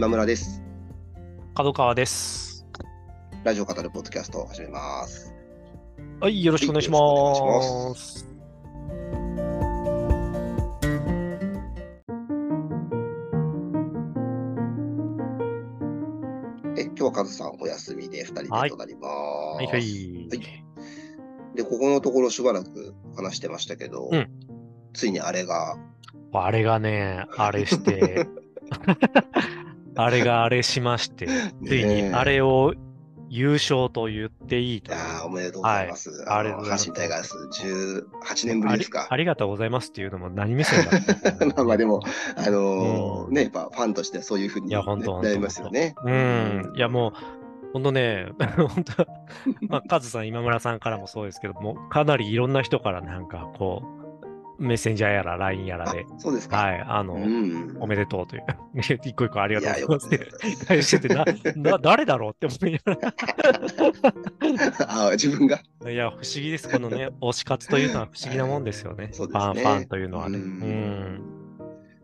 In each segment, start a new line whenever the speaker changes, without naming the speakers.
今村です。
角川です。
ラジオ語るポッドキャストを始めます。
はい、よろしくお願いし。ま
すえ今日はカズさんお休みで2人でとなります。
はいはい。
はいで、ここのところしばらく話してましたけど、
うん
ついにあれが、
あれがね、あれして、あれがあれしまして、ついにあれを優勝と言っていいという。
いやーおめでとうございます。
はい
あの
ありがとうございます
阪神タイガース18年ぶりですか
あり。がとうございますっていうのも何目線だ
まあまあでも、あのー
うん
ね、やっぱファンとしてはそういうふうに、ね、
いやほんとほんと
なりますよね。
うん。いやもう、ほんとね、本当まあ、カズさん、今村さんからもそうですけども、かなりいろんな人からなんかこう、メッセンジャーやら LINE やら
あ
で、
そうですか。
はい、あの、
うん。
おめでとうという、一個一個ありがとうございますって してて、な、な、誰だろうって思いなが
あ自分が。
ら。いや、不思議です。このね、推し活というのは不思議なもんですよね。
ね
ファン、ファンというのはね。
う
うんん。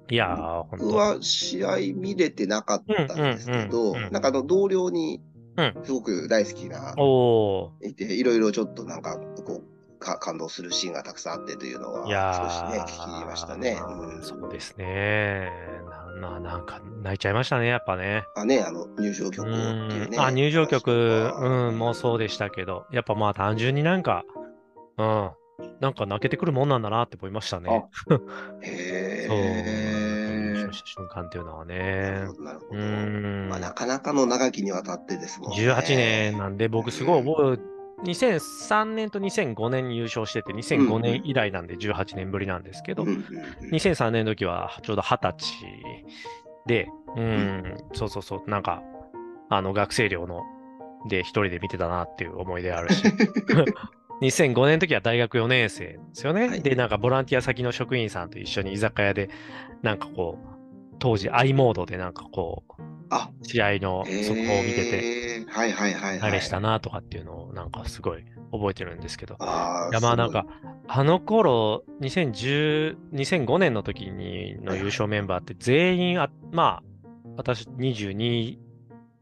いやー、ほんと。
僕は試合見れてなかったんですけ
うんうん
ど、
うんうん
なんかあの同僚に
うん
すごく大好きな、
おー。
いて、いろいろちょっとなんかこうか感動するシーンがたくさんあってというのは、
いや
少しね、
ー、
聞きましたね。うん
そうですね。な、ななんか、泣いちゃいましたね、やっぱね。
あね、あの入場曲
う
っていうね。
ん。あ、入場曲、うん、もうそうでしたけど、やっぱまあ単純になんか、うん、なんか泣けてくるもんなんだなって思いましたね。
へ
そう。
え
瞬間っていうのは
な
ね
なるまあ、。なかなかの長きにわたってですもんね。
18年なんで、僕すごい覚え、2003年と2005年に優勝してて、2005年以来なんで18年ぶりなんですけど
うん、うんうん。
2003年の時はちょうど20歳で、うん、そうそうそう、なんか、あの、学生寮の、で一人で見てたなっていう思い出あるし、2005年の時は大学4年生ですよね。
はい。
で、なんかボランティア先の職員さんと一緒に居酒屋で、なんかこう、当時 i モードでなんかこう、
あ、
試合の速報を見てて、
て。はいはいはい、はい。
あれしたなとかっていうのをなんかすごい覚えてるんですけど。
あ
いやまあなんか、あの頃、2010、2005年の時にの優勝メンバーって全員あ、まあ、私22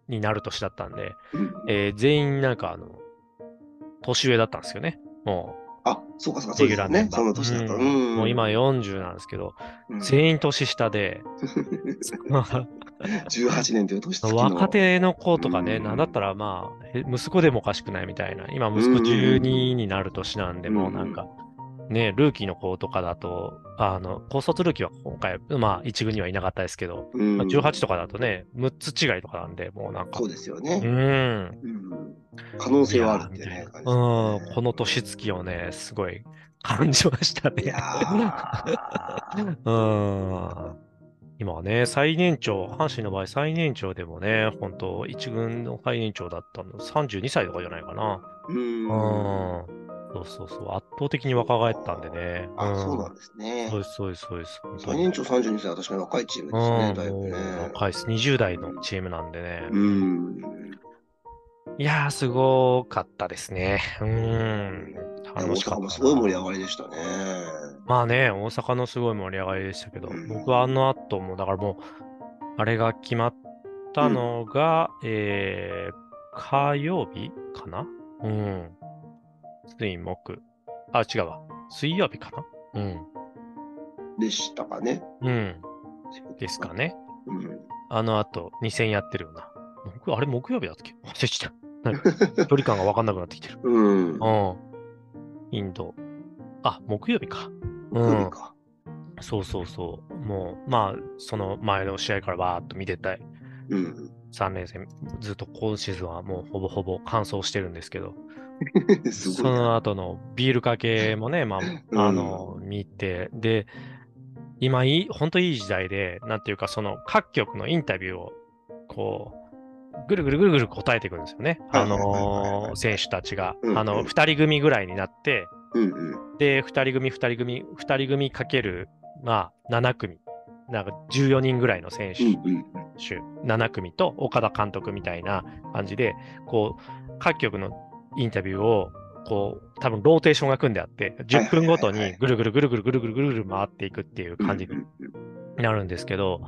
になる年だったんで、えー全員なんかあの、年上だったんですよね。も
あ、そうかそうか、
う、
そうですよね。その年だった。
う
うん。ん。
もう今40なんですけど、
うん、
全員年下で、
18年という年月の。
若手の子とかね、
うん。
なんだったらまあ、え息子でもおかしくないみたいな、今息子
うん。
12になる年なんで、
うん
もうなんか、ね、ルーキーの子とかだと、あの、高卒ルーキーは今回、まあ、一軍にはいなかったですけど、
うん
まあ、18とかだとね、6つ違いとかなんで、もうなんか
そう、ですよ
う
ね。
ん。
うん可能性はあるってね。
いやーみたい
感じ
なうん、この年月をね、すごい感じましたね。
いやー
うん。今はね、最年長、阪神の場合最年長でもね、本当一軍の最年長だったの32歳とかじゃないかな。
うん
うん。そうそうそう。圧倒的に若返ったんでね。
あ、
ん
そうなんですね
そう。です、そうです、そうです。
最
に
年長32歳は確かに若いチームですね、だいぶ
うん、
ね。
若いです。20代のチームなんでね。
うん。
いやー、すごかったですね。うん。
大
楽しかったな。
阪もすごい盛り上がりでしたね。
まあね、大阪のすごい盛り上がりでしたけど、
うん
僕はあの後も、だからもう、あれが決まったのが、えー、火曜日かな？うん。水木。あ、違うわ。水曜日かな？うん。
でしたかね。
うん。ですか。ね。
うん。
あの後、2戦やってるよな。木あれ、木曜日だったっけ？忘れちゃった。距離感が分かんなくなってきてる。
うん。
うん。インド。あ、木曜日か。
木曜日か。
そうそうそう。もう、まあ、その前の試合からバーっと見てたい。
うん。
3連戦、ずっと今シーズンはもうほぼほぼ完走してるんですけど、そ。の後のビールかけもね、ま
うん
あ、あの、見て、で、今いい、本当いい時代で、なんていうか、その各局のインタビューを、こう、ぐるぐるぐるぐる答えていくんですよね。あの、選手たちが。あの、2人組ぐらいになって、
うんうん。
で、2人組、2人組、2人組かける、まあ、7組。なんか14人ぐらいの選手、
うんうん
手7組と岡田監督みたいな感じで、こう、各局のインタビューを、こう、多分ローテーションが組んであって、10分ごとにぐるぐるぐるぐるぐるぐるぐるぐる回っていくっていう感じになるんですけど、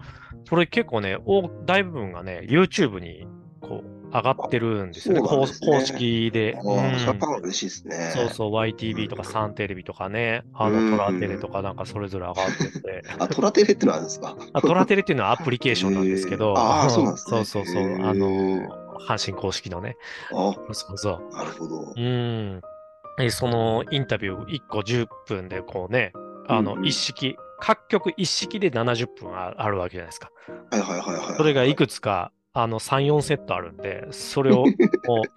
それ結構ね、大大部分がね、YouTube にこう上がってるんですよね。公
ね
公式で。
ああ、
うん
それはファンは嬉しいですね。
そうそう、YTV とかサンテレビとかね、あ
うん
のトラテレとかなんかそれぞれ上がってて。
あ、トラテレってのあるんですか
あトラテレっていうのはアプリケーションなんですけど、
あーそうなんですね
そうそうそう、あの、阪神公式のね。
あ、
そうそう。
なるほど。
うん。でそのインタビュー1個10分でこうね、あの
うんうん
一式、各局一式で70分ああるわけじゃないですか。
はいはいはいはい。
それがいくつか、あの3、4セットあるんで、それをもう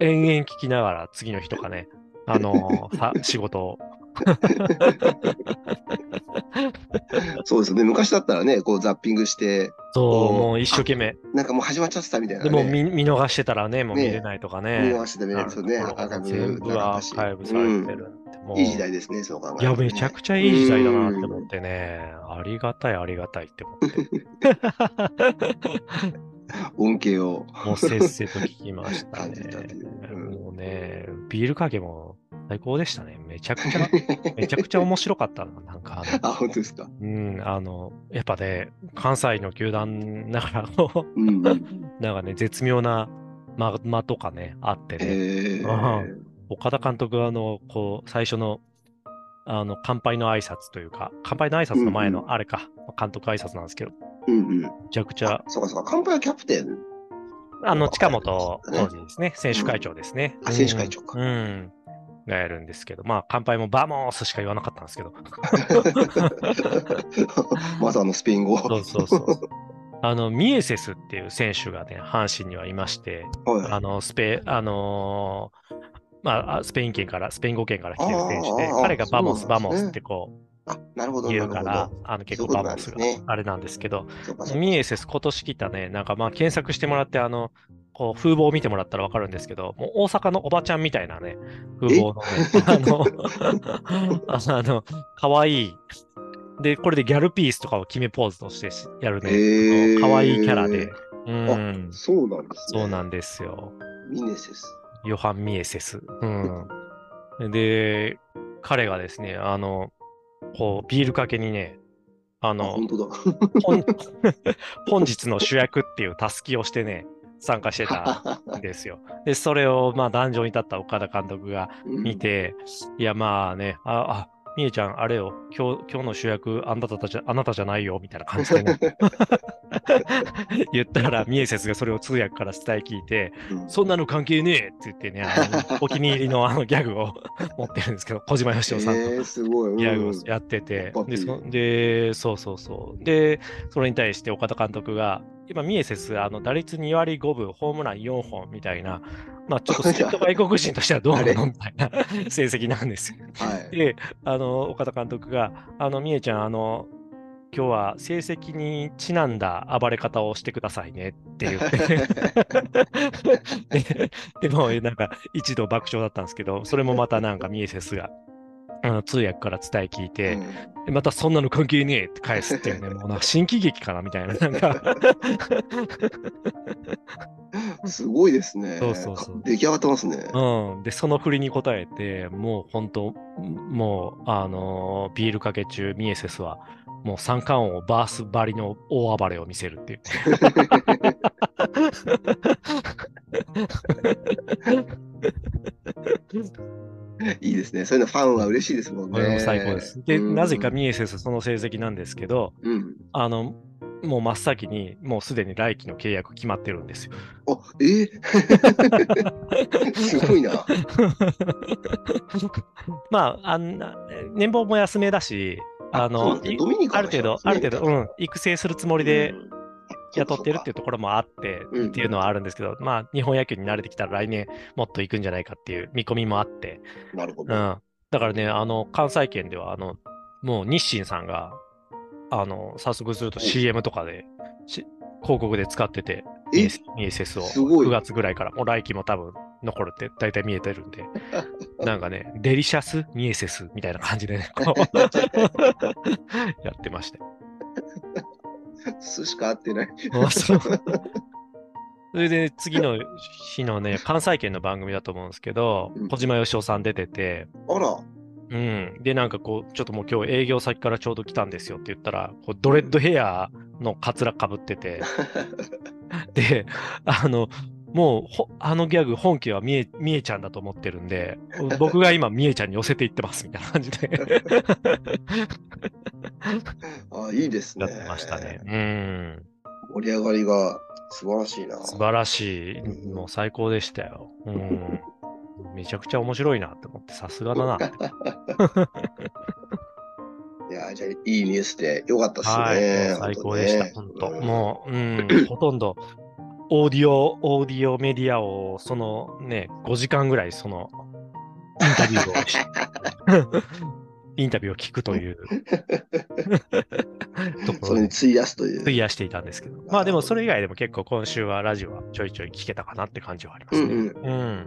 延々聞きながら次の日とかね、あのさ仕事を。
そうですよね。昔だったらね、こうザッピングして、
そう、もう一生懸命。
なんかもう始まっちゃってたみたいな、
で
ね。
も見見逃してたらね、もう見
ね
れないとか
見
ね。
逃してた見れるそうね。
あるところが
アーカイブ
全部アーカイブされてるう
いい時代ですね、そう考え
いや、めちゃくちゃいい時代だなって思ってね、ありがたい、ありがたいって思って。
恩恵を。
もうせっせと聞きました
感
ね。
うん
もうね、ビールかけも最高でしたね。めちゃくちゃ、めちゃくちゃ面白かったな。なんかあ
本当ですか？
うん、あの、やっぱね、関西の球団ながらの、
うんうん。
なんかね、絶妙な間間とかね、あってね、
え
あ
ー、
岡田監督はあの、こう、最初の、あの、乾杯の挨拶というか、乾杯の挨拶の前
うん
のあれか、監督挨拶なんですけど、
うんうん。
めちゃくちゃ
あ、、そうかそうか。乾杯はキャプテン？
あの、近本
ね
浩二ですね、選手会長ですね。
あ選手会長か
うん。うんがやるんですけど、まあ、乾杯もバモースしか言わなかったんですけど、
まずあのスペイン語。
そうそうそう。あの、ミエセスっていう選手がね、阪神にはいまして、
はい
あの、スペ、あのーまああ、スペイン圏から、スペイン語圏から来てる選手で彼が
Vamos、ね
モスってこ
あ、なるほど。
言うからあの結構 Vamos があれなんですけど、ミエセス今年来たね、なんかまあ検索してもらって、あの、こう風貌を見てもらったらわかるんですけど、もう大阪のおばちゃんみたいなね、風貌のね、あの、あの、かわいい。で、これでギャルピースとかを決めポーズとしてしやるね、
へー
かわいいキャラで、うん、
そうなんですね。
そうなんですよ。
ミネセス。
ヨハン・ミエセス。うん。で、彼がですね、あの、こう、ビールかけにね、あ
あ、
の、
本当だ。
本 本日の主役っていうタスキをしてね、参加してた んですよ。で、それを、まあ、壇上に立った岡田監督が見て、いや、まあね、あ、あ、みえちゃん、あれよ、今日、今日の主役、あなたたち、あなたじゃないよ、みたいな感じでね。言ったら、ミエセスがそれを通訳から伝え聞いて、
うん、
そんなの関係ねえって言ってね、あの お気に入りのあのギャグを持ってるんですけど、小島よしおさんの
えー、すごい。うん
ギャグをやってて、
うん
でそで、そうそうそう。で、それに対して岡田監督が、今、ミエセス、あの打率2割5分、ホームラン4本みたいな、まあ、ちょっと助っ人外国人としてはどうなのみたいな 成績なんですよ。
はい。
で、あの、岡田監督が、あの、みえちゃん、あの、今日は成績にちなんだ暴れ方をしてくださいねって言って で。でも、なんか、一度爆笑だったんですけど、それもまたなんかミエセスが、あの通訳から伝え聞いて、でまたそんなの関係ねえって返すっていうね、もうなんか新喜劇かなみたいな、なんか
うんすごいですね。
そうそうそう
か出来上がってますね。
うん。で、その振りに答えて、もう本当、もう、あのービールかけ中、ミエセスは、もう三冠王バースばりの大暴れを見せるっていう。
いいですね。そういうのファンは嬉しいですもんね。
これも最高です。で、
うん
なぜかミエセスその成績なんですけど、
うん。
あの、もう真っ先に、もうすでに来季の契約決まってるんですよ。
あ、え？ー すごいな。
まあ、あんな、年俸も安めだし、あの、
ね。
ある程度、ある程度、うん、育成するつもりで
うん。
雇ってるっていうところもあって、
うん。
っていうのはあるんですけど、まあ、日本野球に慣れてきたら来年もっと行くんじゃないかっていう見込みもあって、
なるほど。
うん。だからね、あの、関西圏では、あの、もう日清さんが、あの、早速すると CM とかで、し広告で使ってて、
え？
ミエセミエセスを。
すごい。
9月ぐらいから、もう来季も多分残るって大体見えてるんで、なんかね、デリシャスミエセスみたいな感じでね、こう。やってましたよ。
寿司か合ってない。
それで次の日のね、関西圏の番組だと思うんですけど
うん、
小島よしおさん出てて、
あら、
うん。で、なんかこう、ちょっともう今日営業先からちょうど来たんですよって言ったら、こうドレッドヘアのカツラかぶってて、で、あの、もうほ、あのギャグ本家はみえ、みえちゃんだと思ってるんで、僕が今みえちゃんに寄せていってますみたいな感じで
あ、いいですね。
やってましたね。うん。
盛り上がりが素晴らしいな。
素晴らしい。
うん
もう最高でしたよ。うん。めちゃくちゃ面白いなって思って、さすがだな。
いや、じゃあ、いいニュースでよかったですね。
はい、最高でした、本当、
うん
もう、うん、ほとんど、オーディオ、オーディオメディアを、そのね、5時間ぐらい、その、インタビューをし、インタビューを聞くという ところで
それに費やすという。
費やしていたんですけど、まあでもそれ以外でも結構今週はラジオはちょいちょい聞けたかなって感じはありますね。
うん
うん。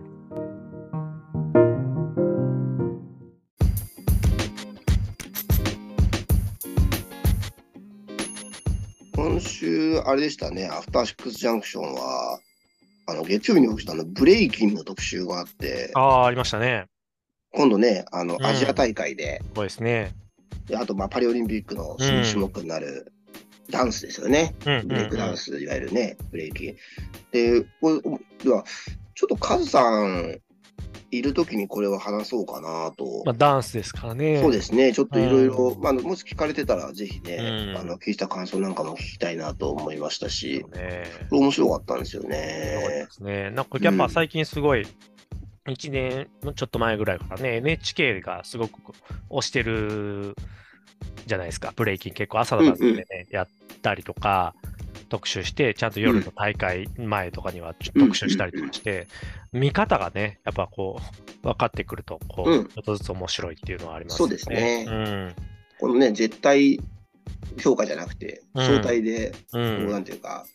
今週、あれでしたね、アフターシックスジャンクションは、あの月曜日に起きたあのブレイキンの特集があって、
ああ、ありましたね。
今度ね、あの
うん
アジア大会で、
そうですね。
であとまあパリオリンピックの新種目になるダンスですよね。
うんうん
ブレイクダンス、いわゆるね、ブレイキン。で、これでは、ちょっとカズさんいるときにこれを話そうかなと。
まあダンスですからね。
そうですね、ちょっといろいろ
う、ん
まあ、もし聞かれてたら、ぜひね、
うん
あの聞いた感想なんかも聞きたいなと思いましたし、
ね。
面白かったんですよ
そうで
ね。
すね。なんかやっぱ最近すごい、1年ちょっと前ぐらいからね、NHK がすごく推してるじゃないですか、ブレイキン結構朝の番組でね、やったりとか、特集して、ちゃんと夜の大会前とかには特集したりとかして、見方がね、やっぱこう、分かってくると、こう、
うん。
ちょっとずつ面白いっていうのはあります
そうですね。
うん。
このね、絶対評価じゃなくて、
うん。
相対で、
う。
こうんなんていうか、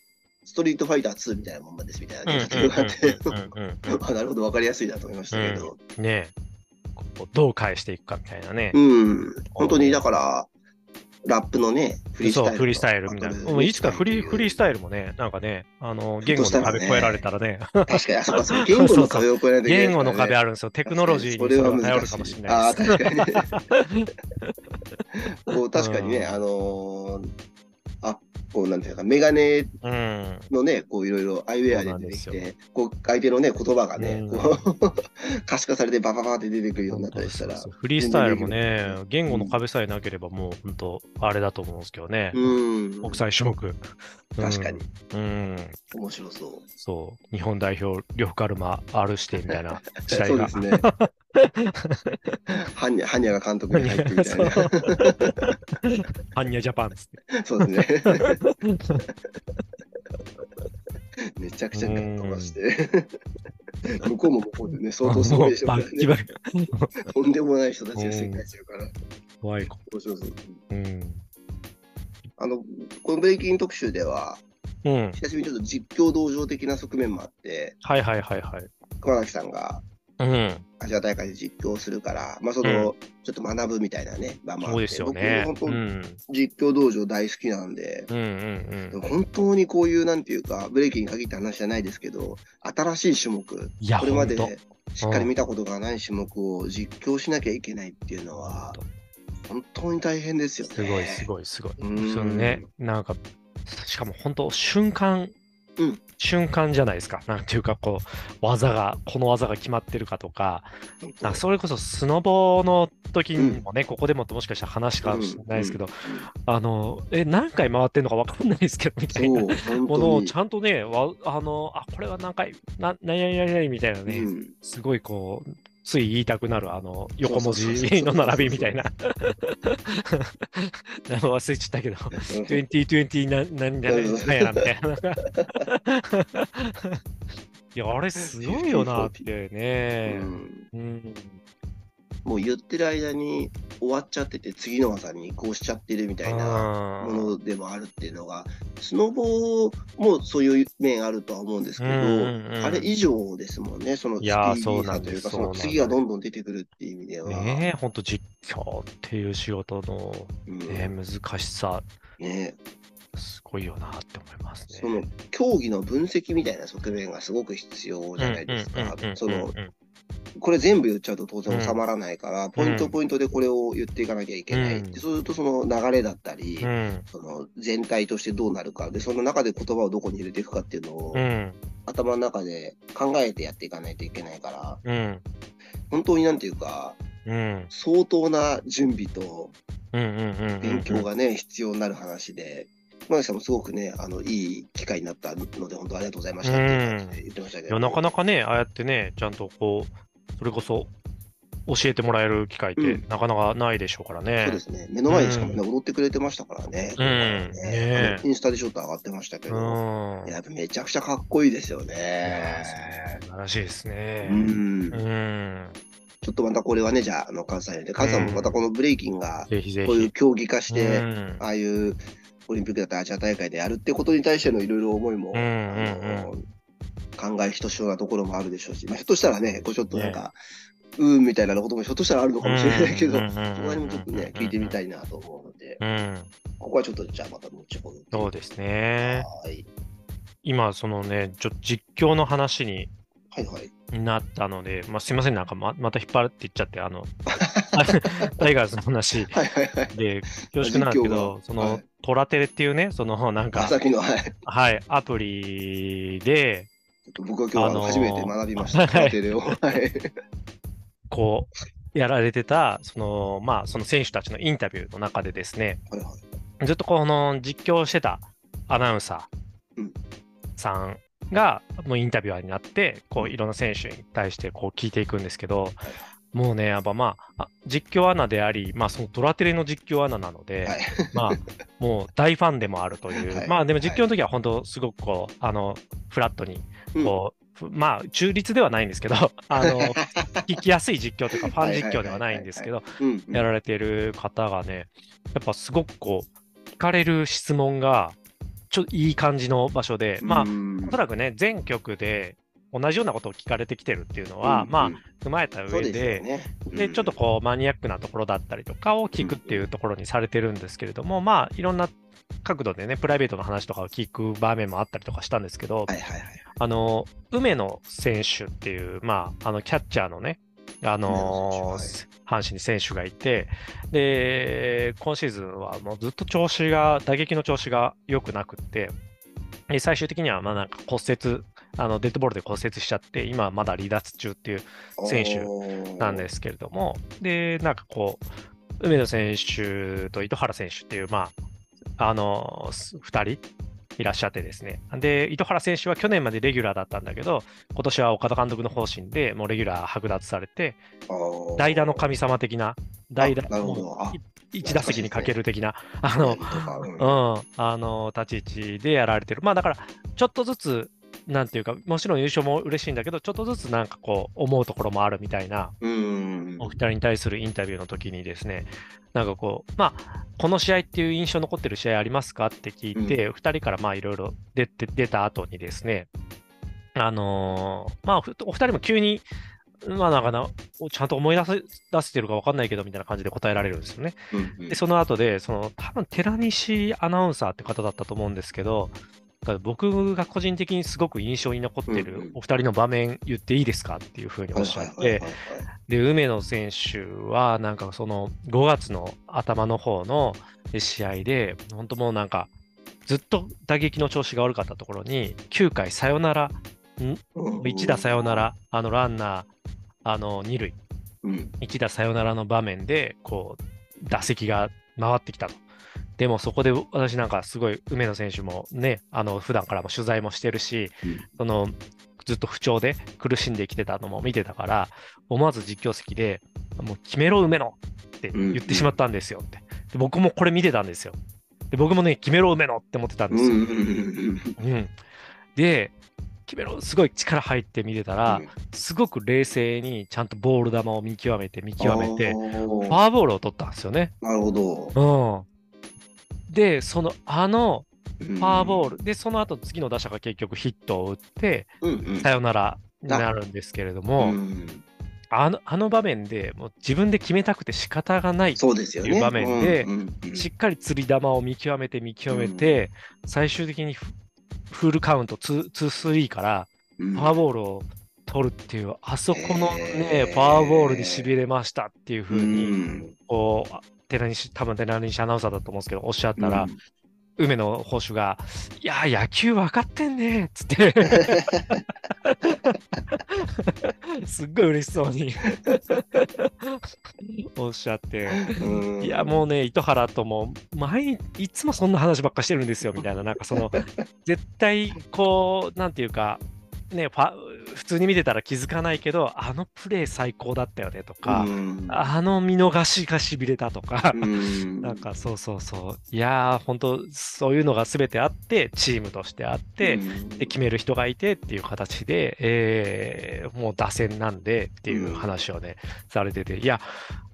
ストリートファイター2みたいなもんなんですみたいな
うん
ね、例えが あって、なるほど、わかりやすいなと思いましたけど、
ねえ、こうどう返していくかみたいなね。
うん、本当にだから、ラップのね、フリースタイル
フリースタイルみたいな。もういつかフリーフリースタイルもね、なんかね、あの、言語の壁越えられたらね、
確かに、あそこはそう。言語の 壁を越えらね、
言語の壁あるんですよ。テクノロジーに頼るかもしれないです。
ああ、確かに。こう確かにね、
うん。
あのこうなんていうか、メガネ
うん。
のね、こういろいろアイウェアで出てきて、こう相手のね、言葉がね、
うん
こう 可視化されてバババって出てくるようになったりしたら
フリースタイルもね
全、
言語の壁さえなければもう本当、あれだと思うんですけどね。
うん、
国際種目。
確かに
うん。うん。
面白そう。
そう。日本代表、呂布カルマ、R 指定みたいな時代が
そうで。すね。ハンニャ、ハンニャが監督に入ってみたいな。
ハンニャジャパンっつって。
そうですね。めちゃくちゃ飛ばして。向こうも向こうでね、相当すごいでしょね。とんでもない人たちが世界中から。
怖い子。
面白そう。
うん。
あの、このブレイキン特集では、
うん。
久しぶりにちょっと実況道場的な側面もあって、
はいはいはいはい。
熊崎さんが
うん。
アジア大会で実況するから、まあその、ちょっと学ぶみたいなね、場もあって
そうですよね。
僕。本当、実況道場大好きなんで、
うんうんうん。
本当にこういう、なんていうか、ブレイキンに限った話じゃないですけど、新しい種目、これまでしっかり見たことがない種目を実況しなきゃいけないっていうのは、本当に大変ですよね。
すごいすごいすごい。
うん
そのね、なんか、しかも本当瞬間、
うん
瞬間じゃないですか。なんていうか、こう、技が、この技が決まってるかとか、なんかそれこそスノボの時にもね、ここでももしかしたら話かもしれないですけど、
うん
あの、え、何回回ってんのか分かんないですけど、みたいな。もの。をちゃんとね、わあの、あ、これは何回、な、なになになになにみたいなね、
うん
すごいこう、つい言いたくなる、あの、横文字の並びみたいな。忘れちゃったけど、2020な、何だやな、みたいな。いや、あれすごいよなってね
う。ん
うん。
もう言ってる間に終わっちゃってて、次の技に移行しちゃってるみたいなものでもあるっていうのが、スノボもそういう面あるとは思うんですけど、
うんうんうん。
あれ以上ですもんね、そのスピ
ー
ーディーさというか、
そ
の次がどんどん出てくるっていう意味では、
ねえ、ほんと実況っていう仕事の、
うん。
ね、難しさ、
ね。
すごいよなって思いますね。
その競技の分析みたいな側面がすごく必要じゃないですか。そのここれ全部言っちゃうと当然収まらないから、ポイントポイントでこれを言っていかなきゃいけない。
うん
でそうするとその流れだったり、
うん。
その全体としてどうなるか、で、その中で言葉をどこに入れていくかっていうのを、
うん。
頭の中で考えてやっていかないといけないから、
うん。
本当になんていうか、
うん。
相当な準備と
うん。うん。うん。
勉強がね、必要になる話で、熊崎さんもすごくね、あの、いい機会になったので、本当ありがとうございましたって言ってましたけど。
なかなかね、ああやってね、ちゃんとこう、それこそ教えてもらえる機会って
うん
なかなかないでしょうからね。
そうですね。目の前にしかもね、踊ってくれてましたからね。
うん
ねインスタでちょっと上がってましたけ
う
ど、
ん。
やっぱめちゃくちゃかっこいいですよね。
素晴らしいですね。
うん
うん。
ちょっとまたこれはね、じゃあ、あの、関西で、関西もまたこのブレイキンが、こういう
ひ。
競技化し
う
て、
ん
ああいうオリンピックだったりアジア大会でやるってことに対してのいろいろ思いも、
うんうん
あの考えひとしおなところもあるでしょうし、まあ、ひょっとしたらね、こうちょっとなんか、うーんみたいなこともひょっとしたらあるのかもしれないけど、そこら辺もちょっとね、聞いてみたいなと思うので、
うん。
ここはちょっとじゃあまた後ほど。
そうですね。
はい。
今、そのね、ちょ実況の話に
はいはい。
なったので、まあ、すいません、なんかままた引っ張っていっちゃって、あの、タイガースの話。で恐縮なんですけど
が、
その、
はい
トラテレっていうね、そのなんか
はい。ち
はい、アプリで、
僕は今日
あ
初めて学びました。
はい
テレを。はい。
こう、やられてた、その、まあ、その選手たちのインタビューの中でですね、
はいはい。
ずっとこの実況してたアナウンサー
うん
さんが、もうインタビュアーになって、こう、いろんな選手に対してこう聞いていくんですけど、もうね、やっぱまあ、あ実況アナであり、まあ、そのトラテレの実況アナなので、
はい。
まあ、もう大ファンでもあるという、
はい。
まあでも実況の時は本当すごくこう、あの、フラットに、こう、ふまあ中立ではないんですけど、あの、聞きやすい実況というかファン実況ではないんですけど、
うん。
やられてる方がね、やっぱすごくこう、聞かれる質問が、ちょっといい感じの場所で、まあ、
うん
おそらくね、全局で同じようなことを聞かれてきてるっていうのは、まあ、踏まえた上で、
でね。
で、ちょっとこう、マニアックなところだったりとかを聞くっていうところにされてるんですけれども、まあ、いろんな角度でね、プライベートの話とかを聞く場面もあったりとかしたんですけど、
はいはいはい。
あの、梅野選手っていう、まあ、あの、キャッチャーのね、あの
梅野選
阪神に選手がいて、で、今シーズンはもうずっと調子が、打撃の調子が良くなくって、で最終的には、まあなんか骨折、あの、デッドボールで骨折しちゃって、今はまだ離脱中っていう選手なんですけれども、で、なんかこう、梅野選手と糸原選手っていう、まあ、あの、2人いらっしゃってですね。で、糸原選手は去年までレギュラーだったんだけど、今年は岡田監督の方針でもうレギュラー剥奪されて、代打の神様的な、代打
あなるほどあ
一打席にかける的な、あの、うん、あの、立ち位置でやられてる。まあだから、ちょっとずつ、なんていうか、もちろん優勝も嬉しいんだけど、ちょっとずつなんかこう、思うところもあるみたいな、
うん。
お二人に対するインタビューの時にですね、なんかこう、まあ、この試合っていう印象残ってる試合ありますかって聞いて、二、人からまあいろいろ出て、出た後にですね、あのーまあ、ふお二人も急に、まあなんかな、ちゃんと思い出せ出せてるか分かんないけどみたいな感じで答えられるんですよね。
うん
で、その後で、その、多分寺西アナウンサーって方だったと思うんですけど、僕が個人的にすごく印象に残ってるお二人の場面言っていいですかっていうふうにおっしゃって、で、梅野選手は、なんかその5月の頭の方の試合で、本当もうなんか、ずっと打撃の調子が悪かったところに、9回サヨナラ、
うん。
1打サヨナラ、あのランナー、あの2塁、
うん。
1打サヨナラの場面で、こう、打席が回ってきたと。でもそこで私なんかすごい梅野選手もね、あの普段からも取材もしてるし、
うん
そのずっと不調で苦しんできてたのも見てたから、思わず実況席で、もう決めろ梅野って言ってしまったんですよって。で僕もこれ見てたんですよ。で僕もね、決めろ梅野って思ってたんですよ。
うん
で、決めろ、すごい力入って見てたら、
うん
すごく冷静にちゃんとボール球を見極めて見極めて、
あ
フ
ー
ォアボールを取ったんですよね。
なるほど。
うん。で、その、あの、
フ
フォアボール、で、その後次の打者が結局ヒットを打って、
ル。うんうん。
サヨナラになるんですけれども、
うん。
あのあの場面でもう自分で決めたくて仕方がない、
そうですよね。
いう場面で
うんうんうん。
しっかり釣り球を見極めて見極めて、最終的にフフルカウント2、2、3から
うん。
フォアボールを取るっていう、あそこのね、フォアボールにしびれましたっていうふうに、こう、寺西、多分寺西アナウンサーだと思うんですけど、おっしゃったら、梅野捕手が、いや、野球分かってんねっつって。すっごい嬉しそうに。おっしゃって、いや、もうね、糸原とも、毎日、いつもそんな話ばっかしてるんですよ、みたいな、なんかその、絶対、こう、なんていうか、ね、普通に見てたら気づかないけど、あのプレー最高だったよねとか、あの見逃しがしびれたとか、なんかそうそうそう、いやー、本当そういうのが全てあって、チームとしてあって、で決める人がいてっていう形で、えー、もう打線なんでっていう話をね、されてて、いや、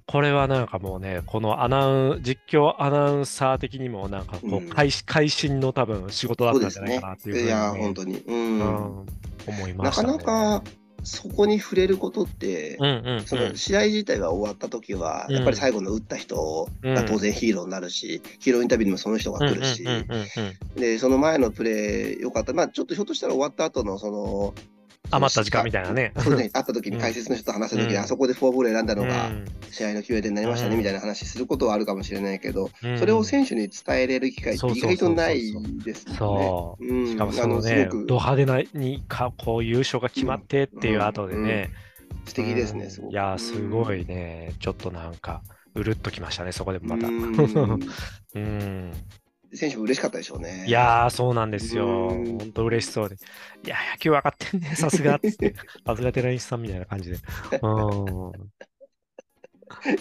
これはなんかもうね、このアナウン、実況アナウンサー的にもなんかこう、会、会心の多分仕事だったんじゃないかなっていうふうに、ね、
いや、本当に。うん。う
ん、思いました、ね、
なかなか、そこに触れることって、その試合自体が終わった時は、やっぱり最後の打った人が当然ヒーローになるし、ヒーローインタビューにもその人が来るし、で、その前のプレーよかった、まあちょっとひょっとしたら終わった後のその
余った時間みたいなね。
そうね、会った時に解説の人と話す時に、あそこでフォアボール選んだのが、試合の決め手になりましたね、みたいな話することはあるかもしれないけど、それを選手に伝えれる機会って意外とないですね。
そう。しかもそのね、ド派手なにか、こう優勝が決まってっていう後でね。
素敵ですね、
すごい。いや、すごいね、ちょっとなんか、うるっときましたね、そこでもまた。う
ん。選手も嬉しかったでしょうね。
いやー、そうなんですよ。本当嬉しそうで。いや、野球分かってんね、さすがって。さすが寺西さんみたいな感じで。う
ん。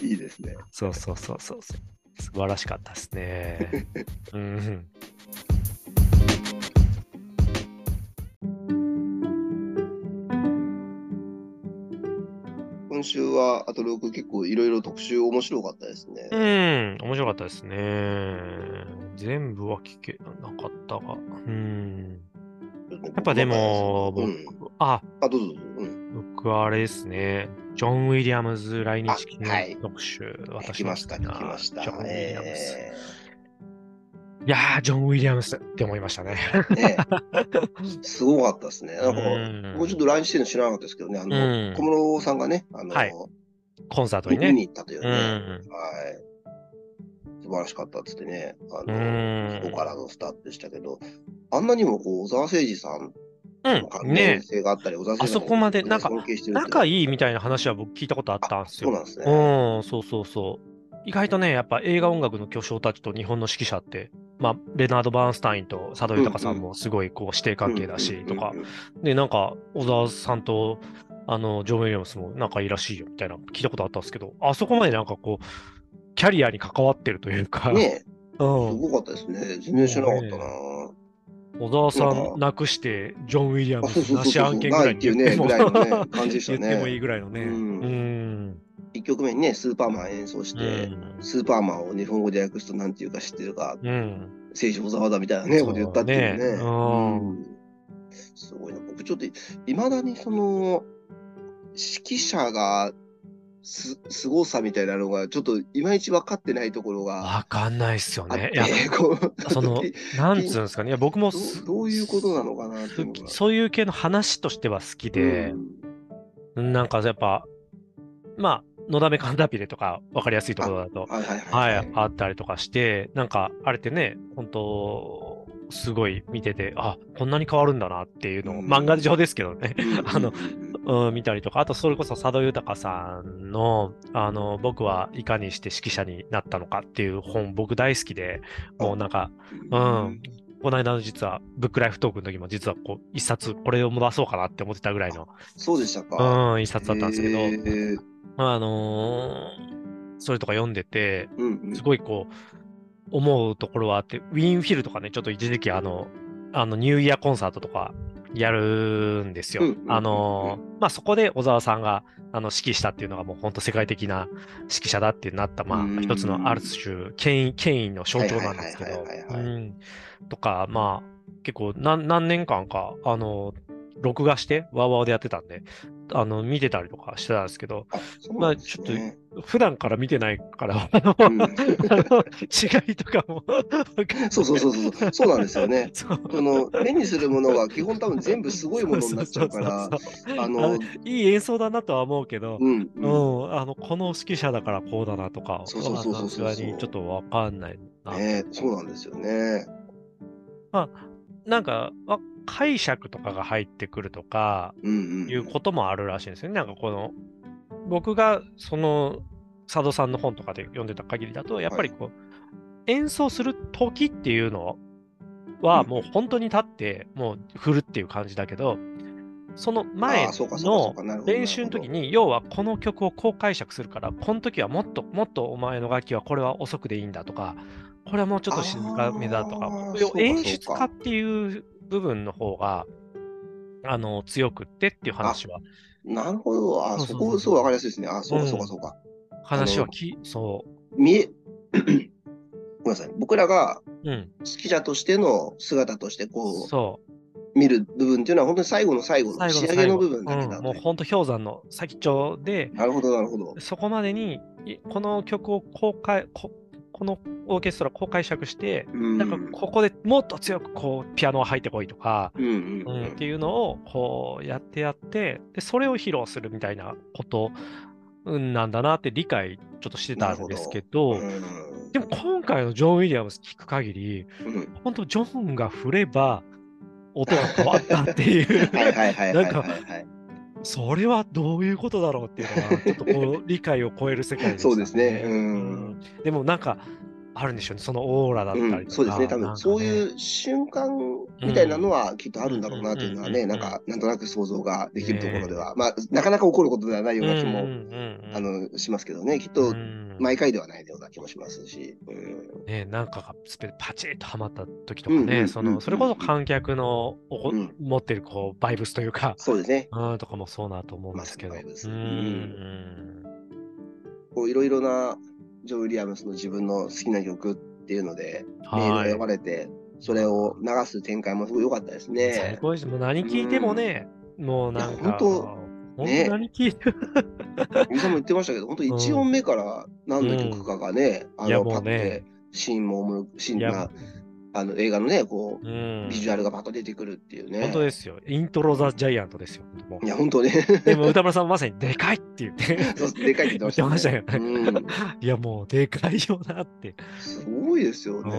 いいですね。
そうそうそうそう。素晴らしかったですね。うん。
週はアトロク結構いろいろ特集面白かったですね。
うん、面白かったですね。全部は聞けなかったが。うん。やっぱでも、僕、うん、あ、
あ、どうぞ。う
ん、僕はあれですね。ジョン・ウィリアムズ来日記念特集、
はい、私聞きました、聞きました。ジョン・ウィリアムズ。え
ー、いやー、ジョン・ウィリアムズって思いましたね。
ね すごかったですね。なんか、もうちょっと来日してるの知らなかったですけどね、あの、小室さんがね、あの、はい、
コンサートにね。
見に行ったというね。はい。素晴らしかったっつってね、あの、そこからのスタートでしたけど、あんなにもこう、小沢誠二さん
うん、関連性があったり、ね、あそこまで、なんか、仲いいみたいな話は僕聞いたことあったんですよ。
そうなんですね。
うん、そうそうそう。意外とね、やっぱ映画音楽の巨匠たちと日本の指揮者って、まあ、レナード・バーンスタインと佐渡豊さんもすごいこう師弟関係だし、とか、で、なんか、小沢さんと、あの、ジョン・ウィリアムスも仲いいらしいよ、みたいな聞いたことあったんですけど、あそこまでなんかこう、キャリアに関わってるというか。
ね うん、すごかったですね。全然知らなかったな。
小沢さんなくして、ジョン・ウィリアムズなし案件ぐらいって言っても、
ね。
言ってもいいぐらいのね。う
ん。1曲目にね、スーパーマン演奏して、スーパーマンを日本語で訳すと何て言うか知ってるか、うん、聖書小沢だみたいなね、こと言ったっていうね。すごいな。僕ちょっと、いまだにその、指揮者がす、凄さみたいなのが、ちょっといまいち分かってないところが。
分かんないっすよね。いや、その、なんつうんですかね。いや、僕も
どどういうことなのかなっていう
そういう系の話としては好きで、うん、なんかやっぱ、まあ、のだめカンダピレとか分かりやすいところだと、はい、はいはい、あったりとかして、なんか、あれってね、本当すごい見てて、あ、こんなに変わるんだなっていうのを、漫画上ですけどね、あの、うん、見たりとか、あとそれこそ佐渡豊さんの、あの、僕はいかにして指揮者になったのかっていう本、僕大好きで、もうなんか、うん、この間の実は、ブックライフトークの時も実はこう、一冊、これを出そうかなって思ってたぐらいの、
そうでしたか。
うん、一冊だったんですけど、あのー、それとか読んでて、すごいこう、思うところはあって、ウィンフィルとかね、ちょっと一時期あの、あのニューイヤーコンサートとかやるんですよ。あの、まあ、そこで小沢さんがあの指揮したっていうのがもう本当世界的な指揮者だってなった、まあ、一つのある種権威、権威の象徴なんですけど、とか、まあ、結構何何年間か、あの、録画して、ワーワーでやってたんで、あの、見てたりとかしてたんですけど、ね、まあ、ちょっと、普段から見てないから、あの、うん、違いとかも
そうそうそうそう、そうなんですよね。その、目にするものが基本多分全部すごいものになっちゃうから、
あの、いい演奏だなとは思うけど、うん、うん、あの、この指揮者だからこうだなとか、
そうそうそうそうそう。
ちょっとわかんない
な。ね、そうなんですよね。
まあ、なんか、解釈とかが入ってくるとか、いうこともあるらしいんですよね。なんかこの、僕がその佐渡さんの本とかで読んでた限りだと、やっぱりこう、はい、演奏する時っていうのはもう本当に立ってもう振るっていう感じだけど、その前の練習の時に、要はこの曲をこう解釈するから、この時はもっともっとお前の楽器はこれは遅くでいいんだとか、これはもうちょっと静かめだとか、演出家っていう部分の方が、あの、強くってっていう話は。
なるほど。あ、そこ、すごいわかりやすいですね。あ、そうか、そうか、そうか。
話はき、そ
う。見え、ごめんなさい。僕らが、指揮者としての姿として、こう、そう。見る部分っていうのは、本当に最後の最後の仕上げの部分だけだ、
うん、もう本当、氷山の先っちょで、
なるほど、なるほど。
そこまでに、この曲を公開、このオーケストラこう解釈して、うん、なんかここでもっと強くこうピアノを入ってこいとか、うん、うん、っていうのをこうやってやってでそれを披露するみたいなことなんだなって理解ちょっとしてたんですけど、でも今回のジョン・ウィリアムス聞く限り、本当ジョンが振れば音が変わったっていう。なんかそれはどういうことだろうっていうのは、ちょっとこう理解を超える世界で
す、ね、そうですね、うん、
でもなんか、あるんでしょうね、そのオーラだったりとか、うん、
そうですね、多分、ね、そういう瞬間みたいなのはきっとあるんだろうなというのはね、なんか、なんとなく想像ができるところでは、まあ、なかなか起こることではないような気も、あの、しますけどね、きっと、毎回ではないような気もしますし。
うん、ね、なんかがパチッとはまった時とかね、その、それこそ観客のお、うん、持ってるこう、バイブスというか、
そうですね。
うん、とかもそうなと思うんですけど。うん。
こう、いろいろな、ジョー・ウィリアムスの自分の好きな曲っていうので、メールが読まれて、それを流す展開もすごい良かったですね。
最高です。もう何聞いてもね、うん、もうなんか。
本当、ね、
何聞いて
み さんも言ってましたけど、本当1音目から何の曲かがね、うん、あの、パッて、シーンも思う、シーンがあの映画のね、こう、うん、ビジュアルがパッと出てくるっていうね。
本当ですよ。イントロ・ザ・ジャイアントですよ。
いや、本当ね。
でも歌村さんまさにでかいって言って。
そうでかいって言ってました、
ね、言ってましたよね。うん、いや、もうでかいよなって。
すごいですよね。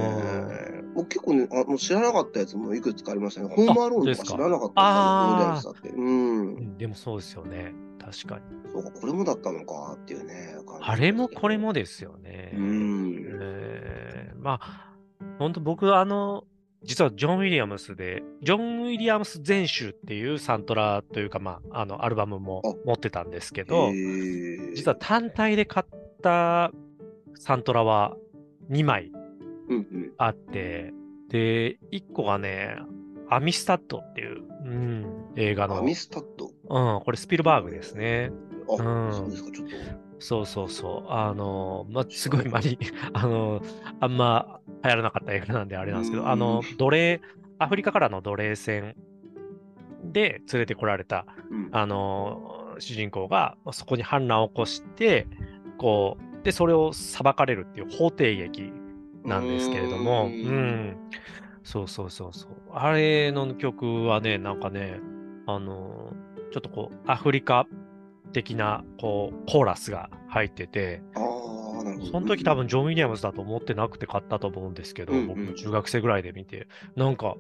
もう結構ねあ、もう知らなかったやつもいくつかありましたね。ホームアローンとか知らなかったです
ね。うん。でもそうですよね。確かに。
そうか、これもだったのかっていうね。
あれもこれもですよね。うん。えー、まあ、本当僕、あの、実はジョン・ウィリアムスで、ジョン・ウィリアムス全集っていうサントラというか、まあ、あのアルバムも持ってたんですけど、実は単体で買ったサントラは2枚あって、うんうん、で、1個がね、アミスタッドっていう、うん、映画の。
アミスタッド？
うん、これスピルバーグですね。
あ、うん、そうですか、ちょっと。
そうそうそう。あの、まあ、すごいまり、あの、あんま流行らなかった映画なんであれなんですけど、あの、奴隷、アフリカからの奴隷船で連れてこられた、うん、あの、主人公がそこに反乱を起こして、こう、で、それを裁かれるっていう法廷劇なんですけれども、うん。そうそうそうそう。あれの曲はね、なんかね、あの、ちょっとこう、アフリカ的なこうコーラスが入ってて、その時多分ジョン・ウィリアムズだと思ってなくて買ったと思うんですけど、うんうん、僕も中学生ぐらいで見て、なんか、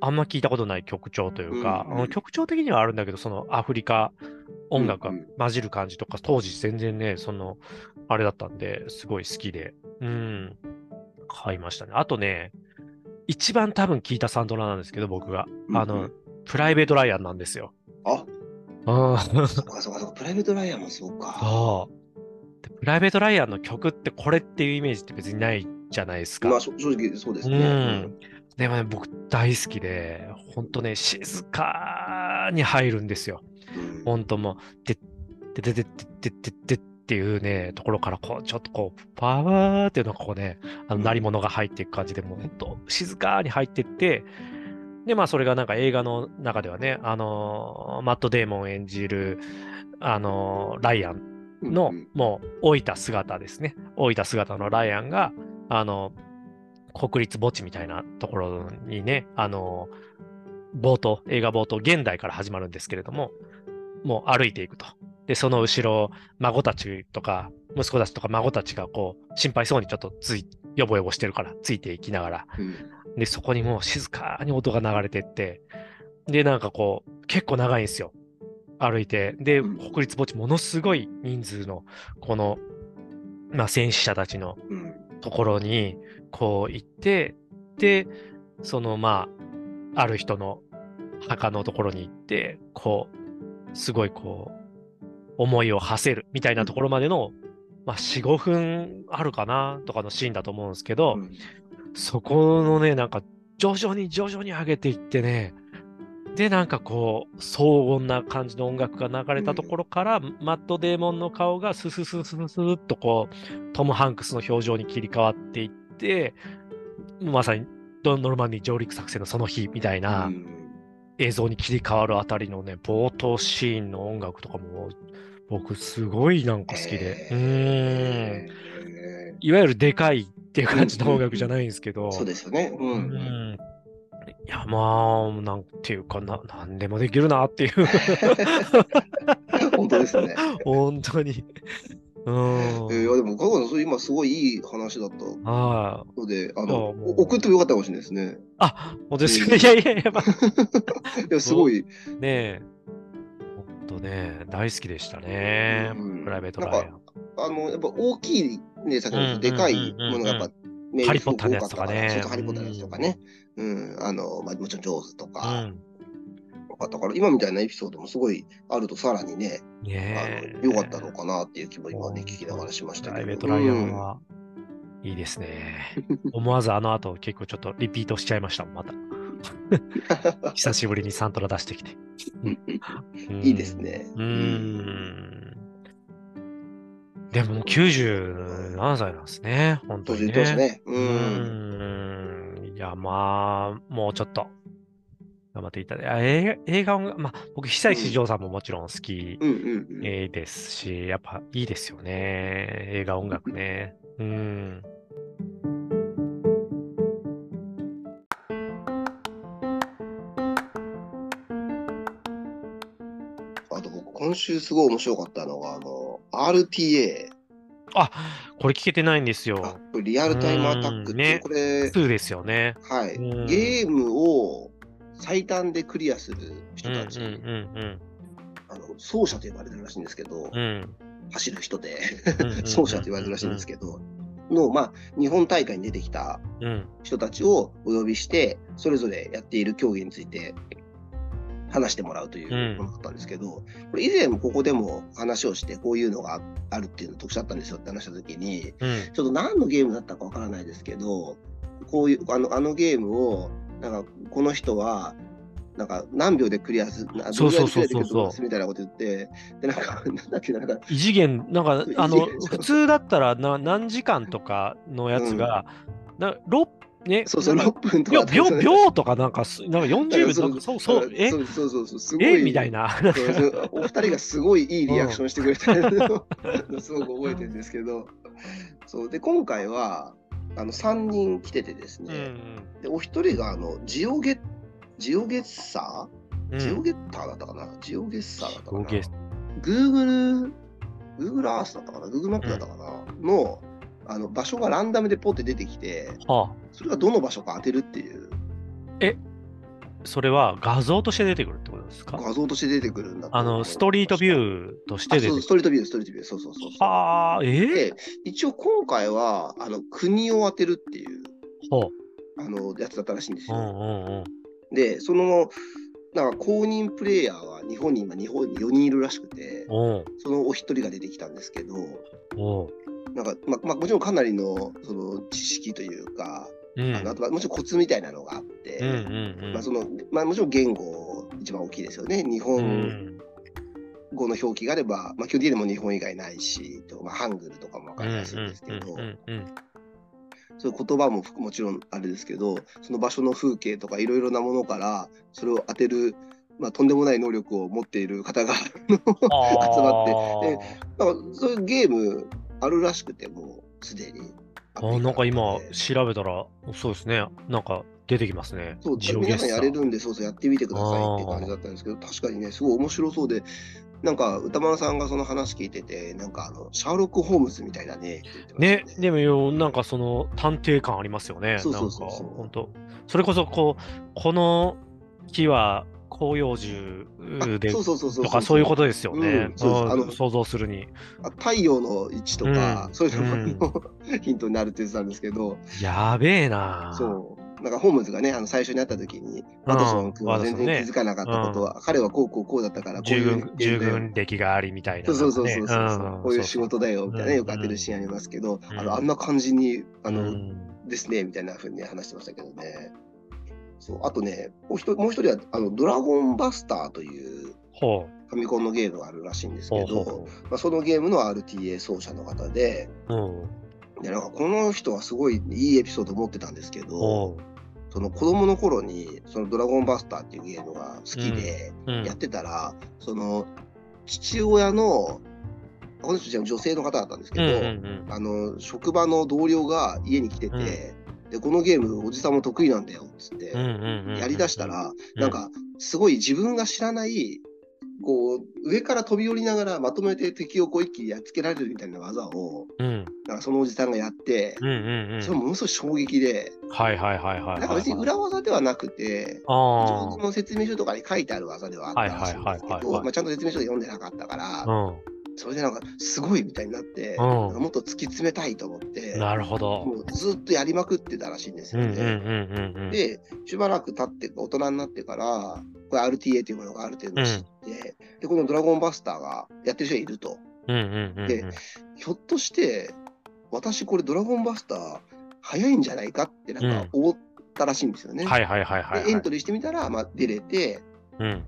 あんま聞いたことない曲調というか、うんうん、曲調的にはあるんだけど、そのアフリカ音楽が混じる感じとか、当時全然ね、その、あれだったんで、すごい好きで、うん、買いましたね。あとね、一番多分聞いたサンドラなんですけど、僕が。うんうん、あの、プライベート・ライアンなんですよ。
あ、ああ。そうかそうかそうか、プライベートライアンもそうか。
そう。プライベートライアンの曲ってこれっていうイメージって別にないじゃないですか。
まあ正直そうですね。うん。
でもね、僕大好きで、本当ね、静かに入るんですよ。うん、本当もう、で、で、で、で、で、で、で、っていうね、ところから、こう、ちょっとこう、パワーっていうのがこうね、あの、鳴り物が入っていく感じで、もう本当、静かに入っていって、で、まあ、それがなんか映画の中ではね、あのー、マット・デーモン演じる、あのー、ライアンの、もう、老いた姿ですね。老いた姿のライアンが、あの、国立墓地みたいなところにね、あの、冒頭、映画冒頭、現代から始まるんですけれども、もう歩いていくと。で、その後ろ、孫たちとか、息子たちとか孫たちがこう、心配そうにちょっとつい、よぼよぼしてるから、ついていきながら、うん、で、そこにもう静かに音が流れてって、で、なんかこう、結構長いんですよ。歩いて。で、国立墓地、ものすごい人数の、この、まあ、戦死者たちのところに、こう行って、で、その、まあ、ある人の墓のところに行って、こう、すごいこう、思いを馳せるみたいなところまでの、まあ、4、5分あるかなとかのシーンだと思うんですけど、そこのね、なんか、徐々に徐々に上げていってね、で、なんかこう、荘厳な感じの音楽が流れたところから、うん、マット・デーモンの顔がススススススっとこう、トム・ハンクスの表情に切り替わっていって、まさにドン・ノルマンディ上陸作戦のその日みたいな映像に切り替わるあたりのね、冒頭シーンの音楽とかも、僕すごいなんか好きで。えー、うん。いわゆるでかいっていう感じの音楽じゃないんですけど。
そうですよね。うん、うん
いや、まあ、なんていうかな、なんでもできるなっていう
本当ですね。
本当に。
うん、えー、いやでも、香川さん、今すごいいい話だったので、あの送ってもよかったかもしれないですね。
あ、本当ですか、えー、いやいやいや、まあ、
いや、すごい。
ねえ。本当ね、大好きでしたね、うん、プライベートライアン。
あの、やっぱ大きい、ね、先ほどでかいものがやっぱ、
ハリポッターのやつとかね。
ハリポッターのやつとかね。うん、あの、まあ、もちろん上手とか、うんだから今みたいなエピソードもすごいあるとさらにね、ねあのよかったのかなっていう気も今ね、聞きながらしましたけど。プライベートライアンは、
いいですね。思わずあの後結構ちょっとリピートしちゃいましたまた。久しぶりにサントラ出してきて。
いいですね。
うん。でももう97歳なんですね、本当にね。
年ね。
うん。いや、まあ、もうちょっと頑張っていただいて、映画映画音まあ、僕、久石譲さんももちろん好きですし、やっぱいいですよね、映画音楽ね。うん。
あと僕、今週すごい面白かったのが、あの、RTA。
あ、これ聞けてないんですよ。
リアルタイムアタックって、ね、これ、
2ですよね。
はい。ゲームを最短でクリアする人たち、あの走者と呼ばれてるらしいんですけど、うん、走る人で。走者と言われてるらしいんですけど、の、まあ、日本大会に出てきた人たちをお呼びして、それぞれやっている競技について話してもらうというものだったんですけど、うん、これ以前もここでも話をしてこういうのがあるっていうの特殊だったんですよって話した時に、うん、ちょっと何のゲームだったかわからないですけどこういうあのあのゲームをなんかこの人はなんか何秒でクリアする、
そうそうそうそう。
みたいなこと言って、で、なんか、なんだっけ、なんか。
異次元、なんか、あの、普通だったらな何時間とかのやつが、うん、な6ね、
そうそう、6分とか、
秒。秒とかなんか、なんか40秒とか、そうそう、え
そうそうそうそう、すごい。
え？みたいな。
お二人がすごいいいリアクションしてくれてるの すごく覚えてるんですけど、そう、で、今回は、あの3人来ててですね、でお一人があのジオゲジオゲッサー、うん、ジオゲッターだったかな？ジオゲッサーだったかな？グーグル、グー。グルアースだったかな？グーグルマップだったかな、うん、のあの場所がランダムでポって出てきて、はあ、それがどの場所か当てるっていう。
えそれは画像として出てくるってことですか？
画像として出てくるんだ
あの、ストリートビューとして出てくる。
ストリートビュー、ストリートビュー、そうそうそうそう。
ああ、えー、で、
一応今回は、あの、国を当てるっていう、あの、やつだったらしいんですよ。うんうんうん、で、その、なんか公認プレイヤーは日本に今、日本に4人いるらしくて、そのお一人が出てきたんですけど、なんか、ままあ、もちろんかなりのその知識というか、うん、あのあとはもちろんコツみたいなのがあって、まあそのまあ、もちろん言語一番大きいですよね。日本語の表記があれば、まあ、基本的にも日本以外ないし、とまあ、ハングルとかも分かりやすいんですけど、そういう言葉ももちろんあれですけど、その場所の風景とかいろいろなものから、それを当てる、まあ、とんでもない能力を持っている方が 集まって、でなんかそういうゲームあるらしくて、もうすでに。
あなんか今調べたら、そうですね、なんか出てきますね。
そう、皆さんやれるんで、そうそう、やってみてくださいって感じだったんですけど、確かにね、すごい面白そうで、なんか歌丸さんがその話聞いてて、なんかあのシャーロック・ホームズみたいだね
ね。ね、でもよ、なんかその探偵感ありますよね。そうそうそうそう。本当それこそこう、この木は広葉樹でとかそういうことですよね。うん、あの想像するに。
太陽の位置とか、うん、そういうのも、うん、ヒントになるって言ってたんですけど。
やべえな。
そう。なんかホームズがね、あの最初に会った時に、ワトソン君は全然気づかなかったことは、ね、彼はこうこうこうだったから、こう
いう従軍歴がありみたいな、
ね、そうそうそうそう、こういう仕事だよみたいなね、よく当てるシーンありますけど、あのあんな感じに、あの、ですね、みたいなふうに話してましたけどね。そうあとね、もう一もう一人はあのドラゴンバスターというファミコンのゲームがあるらしいんですけど、まあ、そのゲームの RTA 奏者の方で、でなんかこの人はすごいいいエピソードを持ってたんですけど、その子供の頃に、そのドラゴンバスターっていうゲームが好きでやってたら、うん、その父親の、この人は女性の方だったんですけど、あの職場の同僚が家に来てて、うん、でこのゲームおじさんも得意なんだよっつって。やりだしたら、なんかすごい自分が知らないこう上から飛び降りながらまとめて敵をこう一気にやっつけられるみたいな技を、うん、なんかそのおじさんがやって、うんうんうん、それものすごい衝撃で、
はいはいはいはい、
なんか別に裏技ではなくて、自分の説明書とかに書いてある技ではあったらしいんですけど、まあ、ちゃんと説明書で読んでなかったから、うん、それでなんかすごいみたいになって、うん、もっと突き詰めたいと思って、
なるほど
もうずっとやりまくってたらしいんですよね。で、しばらく経って大人になってから、これ RTA というものがある程度知って、うん、でこのドラゴンバスターがやってる人がいると。で、ひょっとして、私これドラゴンバスター早いんじゃないかってなんか思ったらしいんですよね。
はいはいはいはい、
はい、エントリーしてみたら、まあ、出れて、うん、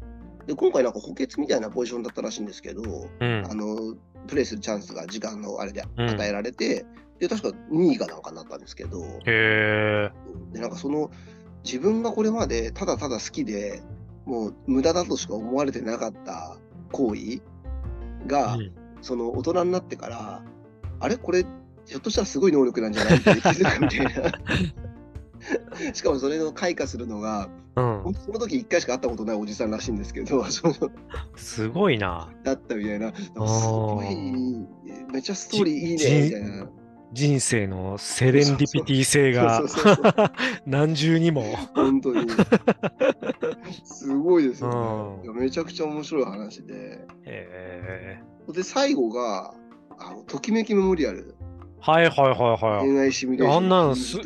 で今回なんか補欠みたいなポジションだったらしいんですけど、うん、あのプレイするチャンスが時間のあれで与えられて、うん、で確か2位かなんかになったんですけど
へ
でなんかその自分がこれまでただただ好きでもう無駄だとしか思われてなかった行為が、うん、その大人になってからあれ？これひょっとしたらすごい能力なんじゃない？って気づくみたいな。しかもそれを開花するのが、うん、その時1回しか会ったことないおじさんらしいんですけど、
すごいな。
だったみたいな、すごい、めっちゃストーリーいいねみたいな。
人生のセレンディピティ性が何重にも。
本当に。すごいですよね。めちゃくちゃ面白い話で。で、最後が、あのときめきメモリアル。
はいはいはいはい。
恋愛シミュレーション。あん
なのす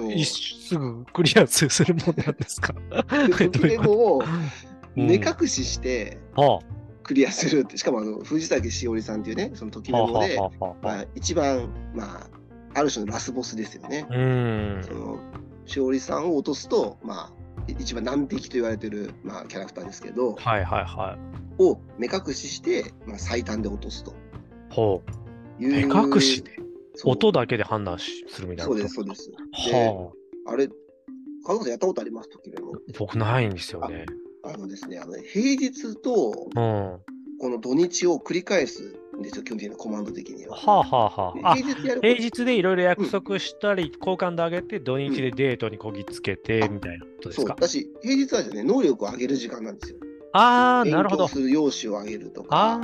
すぐクリアするもんなんですか？
で、時メモを目隠しして、クリアするって、しかもあの藤崎しおりさんっていうね、その時メモで、まあ、一番、まあ、ある種のラスボスですよね。うん。そのしおりさんを落とすと、まあ、一番難敵と言われてる、まあ、キャラクターですけど、
はいはいは
い。を目隠しして、まあ、最短で落とすと。
ほう。目隠しで？音だけで判断しするみたいな。
そうです、そうです。はあ。あれ、加藤さんやったことあります？時でも。
僕ないんですよね。
あのですね、あの平日と、うん、この土日を繰り返すんですよ、基本的にコマンド的には。
はあはあはあ。平日やる平日でいろいろ約束したり、交換であげて、土日でデートにこぎつけて、みたいなことですか、
そうだし、平日はですね、能力を上げる時間なんですよ。
ああ、なるほど。
する用紙を上げるとか、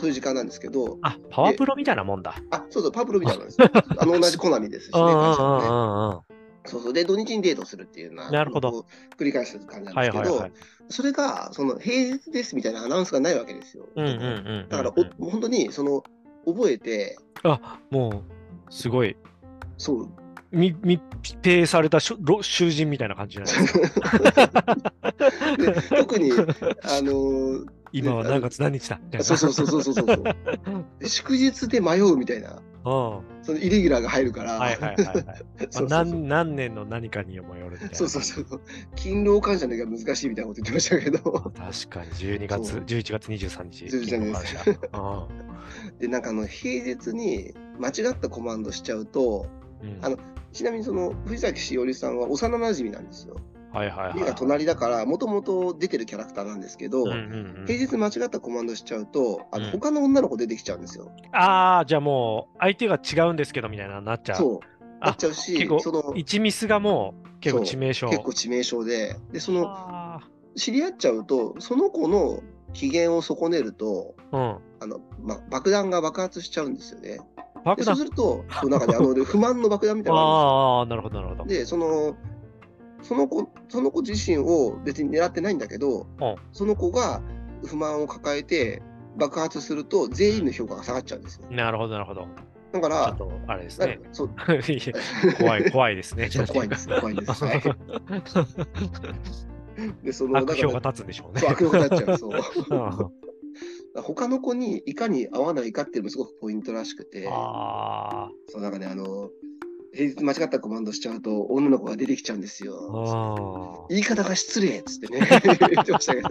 そういう時間なんですけど。
あ、パワープロみたいなもんだ。
あ、そうそう、パワープロみたいなんです あの、同じコナミですしね、会社ね。そうそう。で、土日にデートするっていうのは、
なるほど。
繰り返す感じなんですけど、それが、その、平日ですみたいなアナウンスがないわけですよ。うんうんうん、だから、お本当に、その、覚えて。
あ、もう、すごい。
そう。
密閉された囚人みたいな感じじゃないです
か。特に、あのー、
今は何月何日だ
そうそうそうそうそうそう。祝日で迷うみたいな。そのイレギュラーが入るから。はいはいはい、はい。
何何年の何かにもよるみたいな。
そうそうそう。勤労感謝の時は難しいみたいなこと言ってましたけど。確
かに12月、11月23日。
13日。で、なんかあの平日に間違ったコマンドしちゃうと、うん、あのちなみにその藤崎しおりさんは幼馴染なんですよ。
はいはいはい、
家が隣だから、もともと出てるキャラクターなんですけど、うんうんうん、平日間違ったコマンドしちゃうと、あの、他の女の子出てきちゃうんですよ。
ああ、じゃあもう、相手が違うんですけどみたいななっちゃう。
そう。なっちゃうし、
結構その1ミスがもう結構致命傷。
結構致命傷で、で、その、知り合っちゃうと、その子の機嫌を損ねると、うん、あのま、爆弾が爆発しちゃうんですよね。爆弾そうすると、そうなんかね、あの 不満の爆弾みたいな
ああ、なるほど、なるほど。
で、その、その子その子自身を別に狙ってないんだけど、うん、その子が不満を抱えて爆発すると全員の評価が下がっちゃうんですよ。
なるほどなるほど。
だから、
あれですね。そう 怖い怖いですね。
怖いです怖いです。はい、
でその悪評が立つんでしょうね。
悪評が立っちゃう。そう。他の子にいかに合わないかっていうのもすごくポイントらしくて、あそうなんかね、あの、平日間違ったコマンドしちゃうと女の子が出てきちゃうんですよ。言い方が失礼っつってね、言ってましたけど。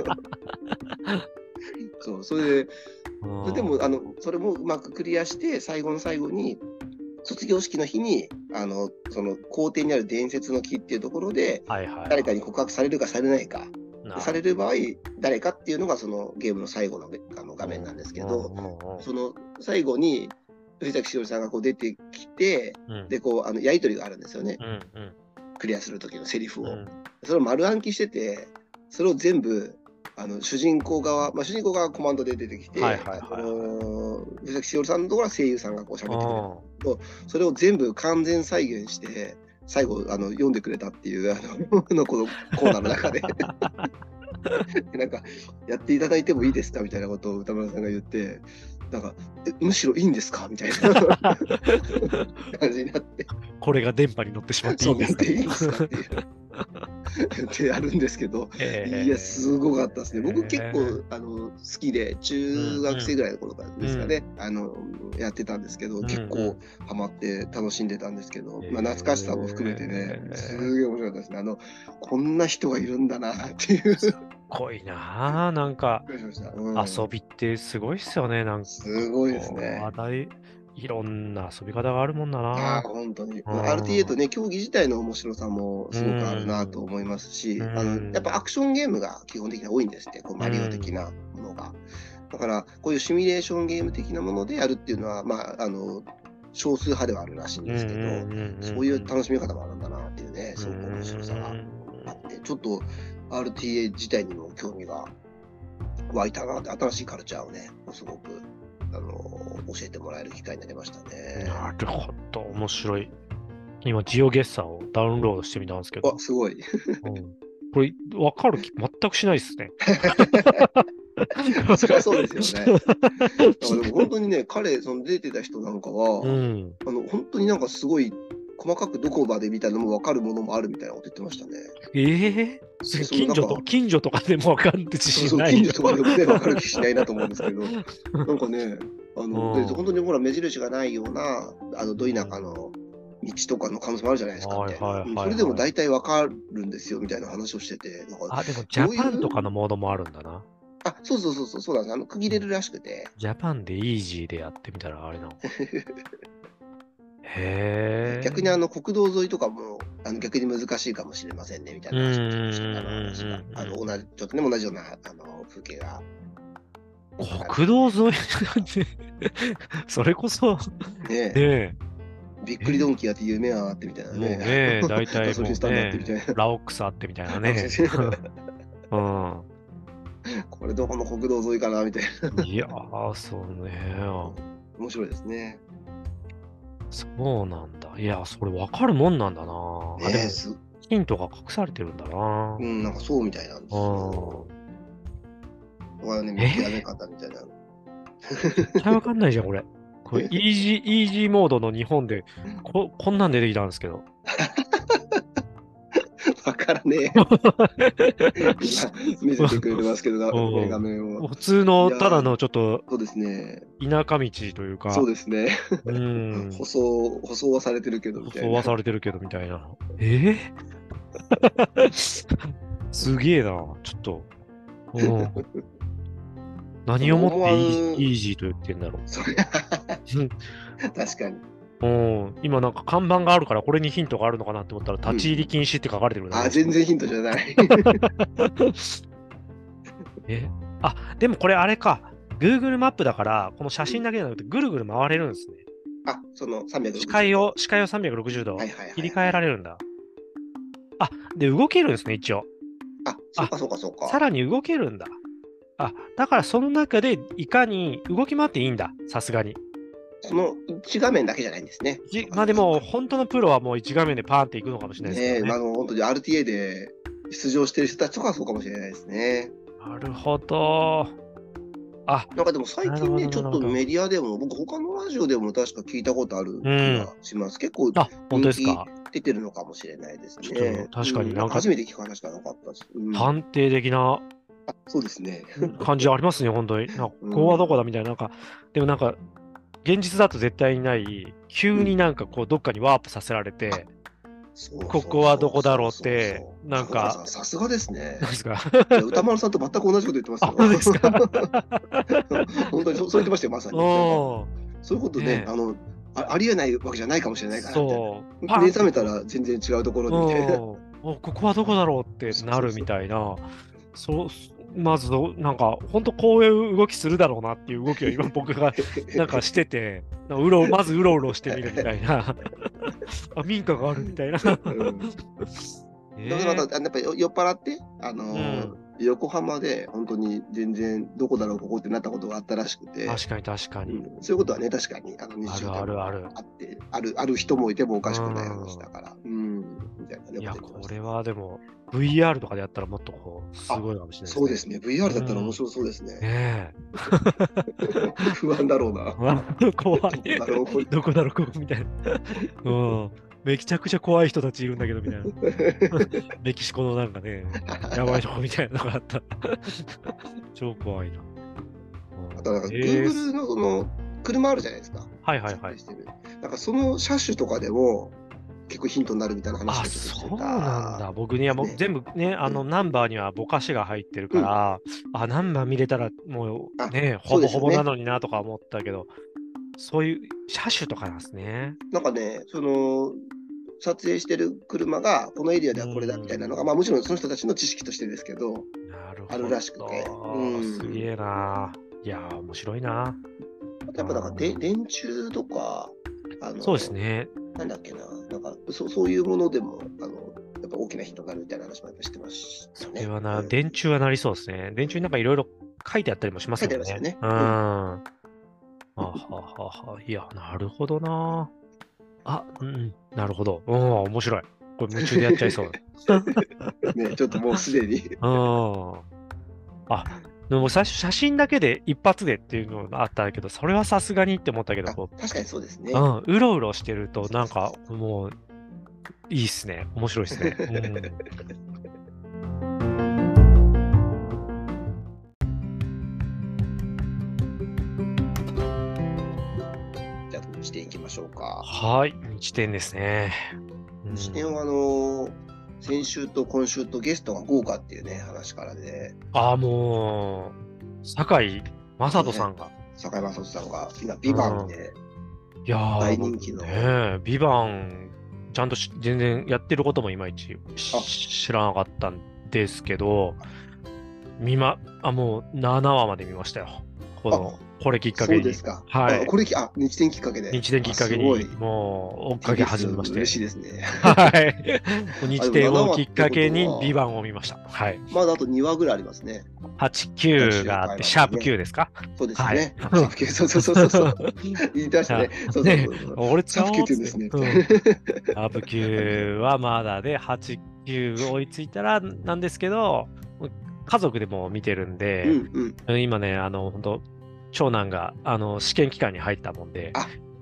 そう、それで、それでも、あの、それもうまくクリアして、最後の最後に、卒業式の日に、あの、その校庭にある伝説の木っていうところで、はいはい、誰かに告白されるかされないか、される場合、誰かっていうのがそのゲームの最後のあの画面なんですけど、その最後に藤崎しおりさんがこう出てきて、うん、でこうあのやり取りがあるんですよね、うんうん、クリアする時のセリフを、うん、それを丸暗記しててそれを全部あの主人公側、まあ、主人公側がコマンドで出てきて、藤崎しおりさんのところは声優さんがこう喋ってくれる。とそれを全部完全再現して最後あの読んでくれたっていうあの のこのコーナーの中で なんかやっていただいてもいいですか？みたいなことを歌村さんが言ってなんかむしろいいんですか？みたいな。感じになって。
これが電波に乗ってしまっていいんですか？
いいんですかっていうってやるんですけど、えー、いやすごかったですね。僕結構、あの好きで中学生ぐらいの頃からですかね、うん、あのやってたんですけど、うん、結構ハマって楽しんでたんですけど、まあ、懐かしさも含めてね、すげえ面白かったですね。あのこんな人がいるんだなっていう
ごいなあなんか、うん、遊びってすごいっすよね、なんか。
すごいですね。
話題、いろんな遊び方があるもんだな。
あ本当に。RTA とね、競技自体の面白さもすごくあるなと思いますし、あのやっぱアクションゲームが基本的に多いんですって、こうマリオ的なものが。だから、こういうシミュレーションゲーム的なものでやるっていうのは、まあ、あの、少数派ではあるらしいんですけど、そういう楽しみ方もあるんだなっていうね、すごく面白さがあって、ちょっと RTA 自体にも興味が湧いたなって、新しいカルチャーをね、すごくあの教えてもらえる機会になりましたね。
なるほど、面白い。今、ジオゲッサーをダウンロードしてみたんですけど。
あ、すごい。
うん、これ、分かる気全くしないですね。
そりゃそうですよね。でも本当にね、彼、その出てた人なんかは、うん、あの本当になんかすごい細かくどこまでみたいなのも分かるものもあるみたいなこと言ってましたね。
ええー、近所と近所とかでも分かるって自信ない？
近所とかでもね、分かる気しないなと思うんですけど、なんかね、あの、で本当にほら、目印がないような、あの、ど田舎の道とかの可能性もあるじゃないですかみたいな。それでも大体分かるんですよみたいな話をしてて。
あ、でもジャパンとかのモードもあるんだな。
あ、そうそうそうそう、そうなんです。あの、区切れるらしくて。
ジャパンでイージーでやってみたらあれなの。へ
逆にあの国道沿いとかもあの逆に難しいかもしれませんねみたいな話をしてた。あの同じちょっとね同じようなあの風景が。
国道沿いそれこそ
ねえ。びっくりドンキーやって夢はあってみたいなね。
ね大体もう、ね、ラオックスあってみたいなね。うん、
これどこの国道沿いかなみたいな。
いやー、そうね。
面白いですね。
そうなんだ。いや、それ分かるもんなんだな。ね、あでもヒントが隠されてるんだな。
うん、なんかそうみたいなんですよ。これはね、見極め方みたいな。
絶対分かんないじゃん、これ。これイージー、イージーモードの日本でこ、こんなん出てきたんですけど。
わからねえ。見せてくれてますけど、画面を。
普通のただのちょっと、
そうですね。
田舎道というか。
そうですね。うん。舗装、舗装はされてるけど、
みたいな。舗装はされてるけど、みたいな。え？ー、すげえな、ちょっと。うん。何をもってイージーと言ってんだろう。
確かに。
うん、今なんか看板があるからこれにヒントがあるのかなって思ったら立ち入り禁止って書かれてる、
ねうん、あ、全然ヒントじゃない。
え？あ、でもこれあれか。Google マップだから、この写真だけじゃなくてぐるぐる回れるんですね。
あ、その360
度。視界を、視界を360度切り替えられるんだ。あ、で、動けるんですね、一応。
あ、そうかそうかそうか。
さらに動けるんだ。あ、だからその中でいかに動き回っていいんだ、さすがに。
その1画面だけじゃないんですね。
まあでも、本当のプロはもう1画面でパーンっていくのかもしれないですね。ねあ
の本当に RTA で出場してる人たちとかそうかもしれないですね。
なるほど。
あなんかでも最近ね、ちょっとメディアでも、僕、他のラジオでも確か聞いたことある気がします。うん、結構、
あ本当ですか？
出てるのかもしれないですね。
確か？になんか、
初めて聞く話がなかったし。
うん、判定的な
そうですね。
感じありますね、本当に。ここはどこだみたいな、なんか、でもなんか、現実だと絶対にない、急になんかこう、どっかにワープさせられて、ここはどこだろうって、なんか。
さすがですね。歌丸さんと全く同じこと言ってますよ。
そうですか
本当にそう言ってましたよ、まさに。そういうことね、あのありえないわけじゃないかもしれないから。目覚めたら全然違うところにいて。
ここはどこだろうってなるみたいな。そうまずなんか本当こういう動きするだろうなっていう動きを今僕が なんかしててうろまずうろうろしてみるみたいな。あ民家があるみたいな、
だからやっぱ酔っ払ってあのーうん。横浜で本当に全然どこだろうここってなったことがあったらしくて。
確かに確かに、
うん、そういうことはね確かにあの日常
あるある
あってあるある人もいてもおかしくない話だから。うん。
みたいなねいやこれはでも VR とかでやったらもっとこうすごいかもしれない、ね、
そうですね。VR だったら面白そうですね、
うん、ね
不安だろうな。
怖い。ど。こだろうここみたいな。うん。めちゃくちゃ怖い人たちいるんだけど、みたいな。メキシコのなんかね、やばいとこみたいなのがあった。超怖いな。
あとなんか、Google のその、車あるじゃないですか。
はいはいはい。
なんかその車種とかでも、結構ヒントになるみたいな話が
そうなんだ。僕にはもう、ね、全部ね、あの、ナンバーにはぼかしが入ってるから、うん、あ、ナンバー見れたらもうね、ほぼほぼなのになとか思ったけど、そういう車種とかなんですね。
なんかね、その、撮影してる車が、このエリアではこれだみたいなのが、まあもちろんその人たちの知識としてですけど、なるほどあるらしくて。
うん、すげえな。いや面白いな。
やっぱなんかで電柱とか、
あのそうですね。
なんだっけな、なんかそそういうものでも、あのやっぱ大きなヒントがあるみたいな話もやっぱしてます
ね。それはな、うん、電柱はなりそうですね。電柱になんかいろいろ書いてあったりもしますよね。書いてありますよね。うん。はははは。いや、なるほどな。あ、うん、なるほど。うん、面白い。これ夢中でやっちゃいそう。
ね、ちょっともうすでに。
うん。あ、でも最初写真だけで一発でっていうのがあったけど、それはさすがにって思ったけど、
確かにそうですね。
うん、うろうろしてると、なんかもう、いいっすね。面白いっすね。うん
地点いきましょうか。
はい、地点ですね。
地点はあのー、先週と今週とゲストが豪華っていうね、話からで。
ああ、もう、酒井雅人さんが。ね、
酒井雅人さんが、今、ビバンで、
いや
大人気の。
ねビバン、ちゃんと全然やってることもいまいち知らなかったんですけど、見ま、あ、もう7話まで見ましたよ。このこれきっかけに。そうですか。はい。
これあ、日天きっかけで。
日天きっかけに、もう追っかけ始めまして。
嬉しいですね。
はい。日天をきっかけに、ビバンを見ました。はい。
まだあと2話ぐらいありますね。
8、9があって、シャープ9ですか？
そうですね。シャープ9、そうそうそうそう。言ってましたね。そうそう
俺使おう
シャープ9ですね。シ
ャープ9はまだで、8、9追いついたらなんですけど、家族でも見てるんで、今ね、あの、本当長男があの試験期間に入ったもんで、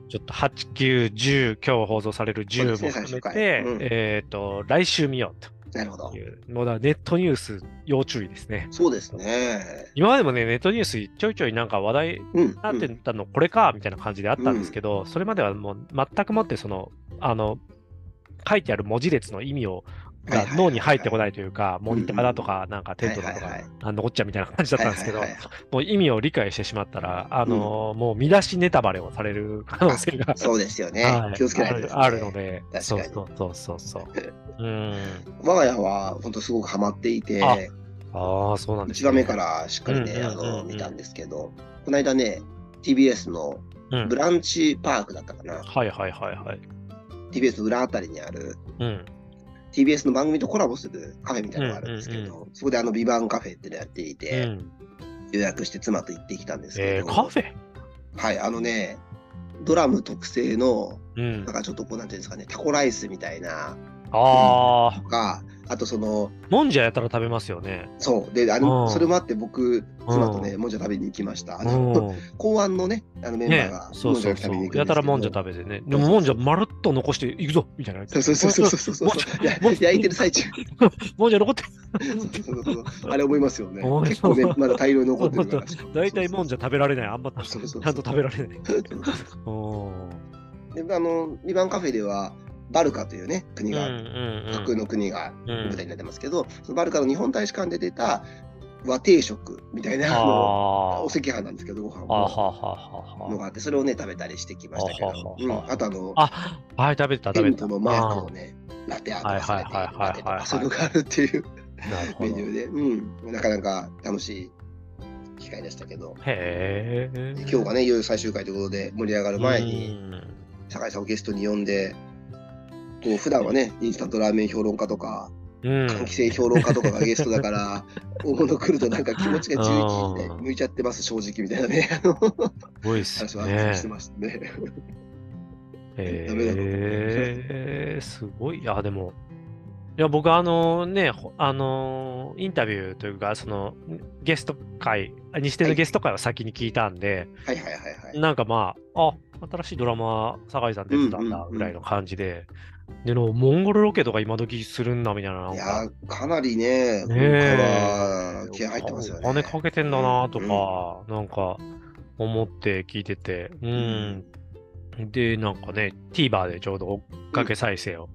ちょっと8、9、10、今日放送される10も含めて、うん、えっ、ー、と、来週見ようと。
なるほど。
もうだネットニュース要注意ですね。
そうですね。
今までもね、ネットニュースちょいちょいなんか話題になってたの、これかみたいな感じであったんですけど、うん、それまではもう全くもってその、あの、書いてある文字列の意味をが脳に入ってこないというか、モニターだとか、なんかテントだとか、あ残っちゃうみたいな感じだったんですけど、もう意味を理解してしまったら、あのもう見出しネタバレをされる可能性が
そうですよね。気をつけない
あるので、そうそうそうそうそう。うん。
我が家は本当すごくハマっていて、
ああ、そうなんです、
ね。1話目からしっかりね、あの、見たんですけど、この間ね、TBS のブランチパークだったかな。
はいはいはいはい。
TBS 裏あたりにある、
うん、
TBS の番組とコラボするカフェみたいなのがあるんですけど、そこであのビバンカフェってのやっていて、うん、予約して妻と行ってきたんですけど、えー、
カフェ？
はいあのねドラム特製の、うん、なんかちょっとこうなんていうんですかねタコライスみたいな
あ
とかあとその、
もんじゃやったら食べますよね。
そう。で、あの、それもあって僕、妻とね、もんじゃ食べに行きました。あの、公安のね、あのメンバーが、
そうそうそう。やたらもんじゃ食べてね。でももんじゃまるっと残していくぞみたいな。
そうそうそうそうそう。焼いてる最中。
もんじゃ残って
あれ思いますよね。結構ね、まだ大量残ってるから。
大体もんじゃ食べられない。あんまちゃんと食べられない。
で、あの、2番カフェでは、バルカというね、国が、架空の国が舞台になってますけど、そのバルカの日本大使館で出た和定食みたいなお赤飯なんですけど、ご飯のがあって、それをね、食べたりしてきましたけど、うん、あとあの、
あはい、食べた、食べた。
のマークをね、ラテアートされて、ラテとかそういうのがあるっていうメニューで、うん、なかなか楽しい機会でしたけど、
へ
今日がね、いよいよ最終回ということで盛り上がる前に、酒井さんをゲストに呼んで、こう普段はね、インスタントラーメン評論家とか、換気扇評論家とかがゲストだから、大物来るとなんか気持ちが11で向いちゃってます、正直みたいなね。
すごいっすね。
してましたね。
えー、すごい。いや、でも、いや、僕、あのね、あのインタビューというか、その、ゲスト会、にしてのゲスト会は先に聞いたんで、
はいはいはいはい。
なんかまあ、あ、新しいドラマ、酒井さん出てたんだ、ぐらいの感じで、での、モンゴルロケとか今時するんだみたいな。
いや、かなりね、今回は気合入ってますよね。
お金かけてんだなとか、うん、なんか思って聞いてて、うん。で、なんかね、TVer でちょうど追っかけ再生を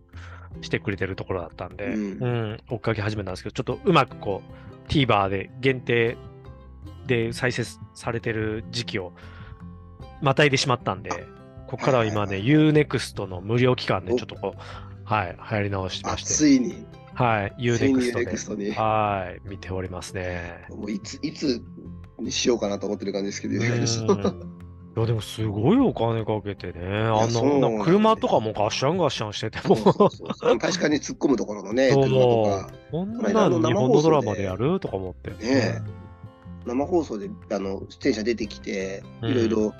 してくれてるところだったんで、うん、うん、追っかけ始めたんですけど、ちょっとうまくこう、TVer で限定で再生されてる時期をまたいでしまったんで、ここからは今ね、UNEXT の無料期間でちょっとこう、はい、流行り直しまして。
ついに。
はい、UNEXT で。はい、見ておりますね。
もういつ、いつにしようかなと思ってる感じですけど、
いやでもすごいお金かけてね、あの、車とかもガッシャンガッシャンしてても
確かに突っ込むところのね、車とか。
こんなの日本のドラマでやるとか思って。
ね生放送であの出演者出てきて、いろいろ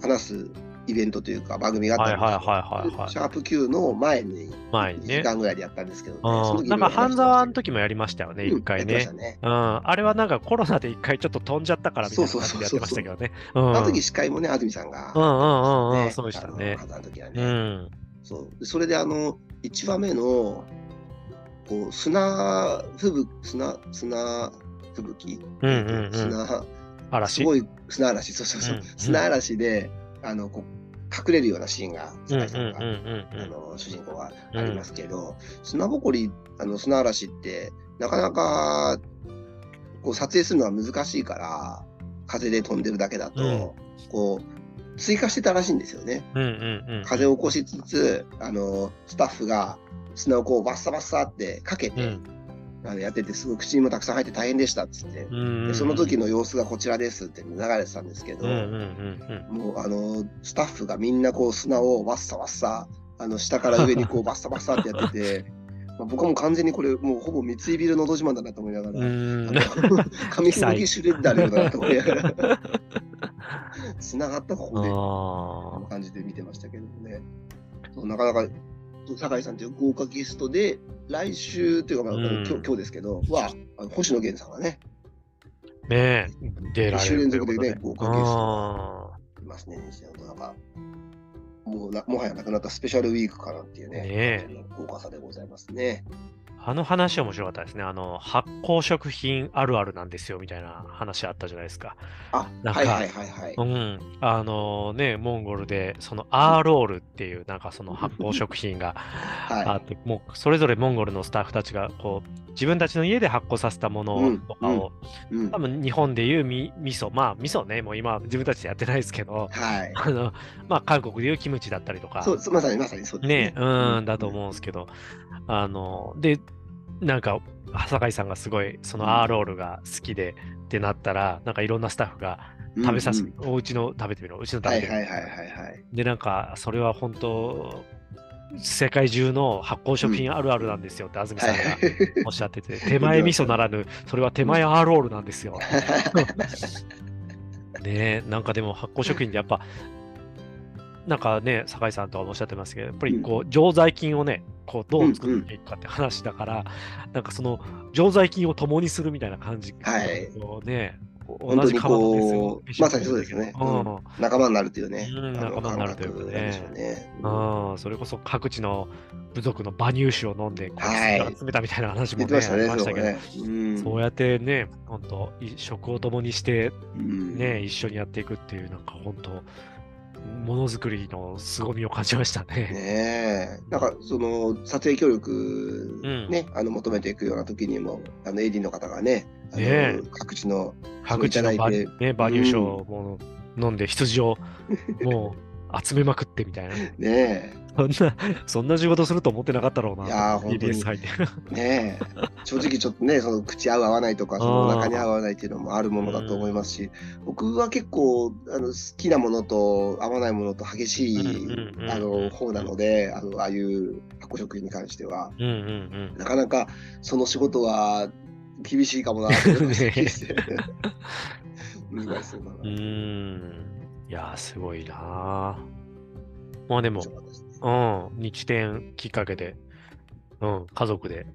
話すイベントというか番組があったんですけど、シャープ Q の前に1時間ぐらいでやったんですけど、
ね、なんか半沢の時もやりましたよね、一、回ね、うん。あれはなんかコロナで一回ちょっと飛んじゃったからみたいな感じでやってましたけどね。
あの時司会もね、安住さんが、
うんうんうん、そうでしたね。
あの時はね。そう。それであの1話目のこう砂吹雪砂砂吹雪、
うんうんうん、
砂嵐。すごい砂嵐。そうそうそう、うんうん、砂嵐であのこ隠れるようなシーンが、酒井さんが、主人公はありますけど、うん、砂ぼこり、あの砂嵐って、なかなかこう撮影するのは難しいから、風で飛んでるだけだと、うん、こう、追加してたらしいんですよね。風を起こしつつ、あの、スタッフが砂をこうバッサバッサってかけて、うんあのやってて、すごい口にもたくさん入って大変でしたっつって、でその時の様子がこちらですって流れてたんですけど、もうあのスタッフがみんなこう砂をわっさわっさ、あの下から上にこう バッサバッサってやってて、まあ、僕はもう完全にこれ、もうほぼ三井ビルのど自慢だなと思いながら、紙吹雪シュレッダーの よなと思いながら、つながったここで、感じで見てましたけどね。なかなか酒井さんという豪華ゲストで、来週というか、まあ、うん、今日今日ですけど、は、あの星野源さんがね、
ねえ、出られ
る。週連続でね、豪華ゲストがいますね、西野なんか、もうなもはやなくなったスペシャルウィークかなっていうね、
ね
豪華さでございますね。
あの話面白かったですね。あの、発酵食品あるあるなんですよ、みたいな話あったじゃないですか。
あ、なんか、はいはいはいはい。
うん。あのね、モンゴルで、そのアーロールっていう、なんかその発酵食品が あって、はい、もうそれぞれモンゴルのスタッフたちが、こう、自分たちの家で発酵させたものとかを、うんうん、多分日本でいうみ味噌、まあ味噌ね、もう今自分たちでやってないですけど、
はい、
あのまあ韓国でいうキムチだったりとか、
そうまさにまさにそうですね。
ね、うん、だと思うんですけど、あの、で、なんか、酒井さんがすごい、そのアーロールが好きでってなったら、なんかいろんなスタッフが食べさせ、うんうん、おうちの食べてみろ、うちの食べてみろ。はいはいはいはい、はい。で、なんか、それは本当、世界中の発酵食品あるあるなんですよって安住さんがおっしゃってて、手前味噌ならぬ、それは手前アーロールなんですよ。ねなんかでも発酵食品でやっぱ、なんかね、酒井さんとはおっしゃってますけど、やっぱりこう、常在菌をね、こうどう作っていくかって話だから、うんうん、なんかその常在菌を共にするみたいな感じ、
はい、
ね、
同じこう、まさにそうですよね、うん、仲間になるというね、
うん、仲間になるというかね、ね。うん、それこそ各地の部族の馬乳酒を飲んで、はい、集めたみたいな話もね、ありましたけど、そうやってね、本当、食を共にして、ね、一緒にやっていくっていう、なんか本当、ものづくりの凄みを感じましたね。
ねなんかその撮影協力ね、うん、あの求めていくような時にもあの AD の方がね、ね各地の
各地のバ,、ね、バリュー賞を飲んで羊をもう集めまくってみたいな。
ね
そんな、そんな仕事すると思ってなかったろうな。い
や、本当に。ね正直ちょっとね、その口合う合わないとか、その中に合わないっていうのもあるものだと思いますし、僕は結構あの好きなものと合わないものと激しい、あの方なので、あのああいう発酵食品に関しては、なかなかその仕事は厳しいかもなと思いま
うん。いやすごいなまあでも、うん、日展きっかけで、うん、家族で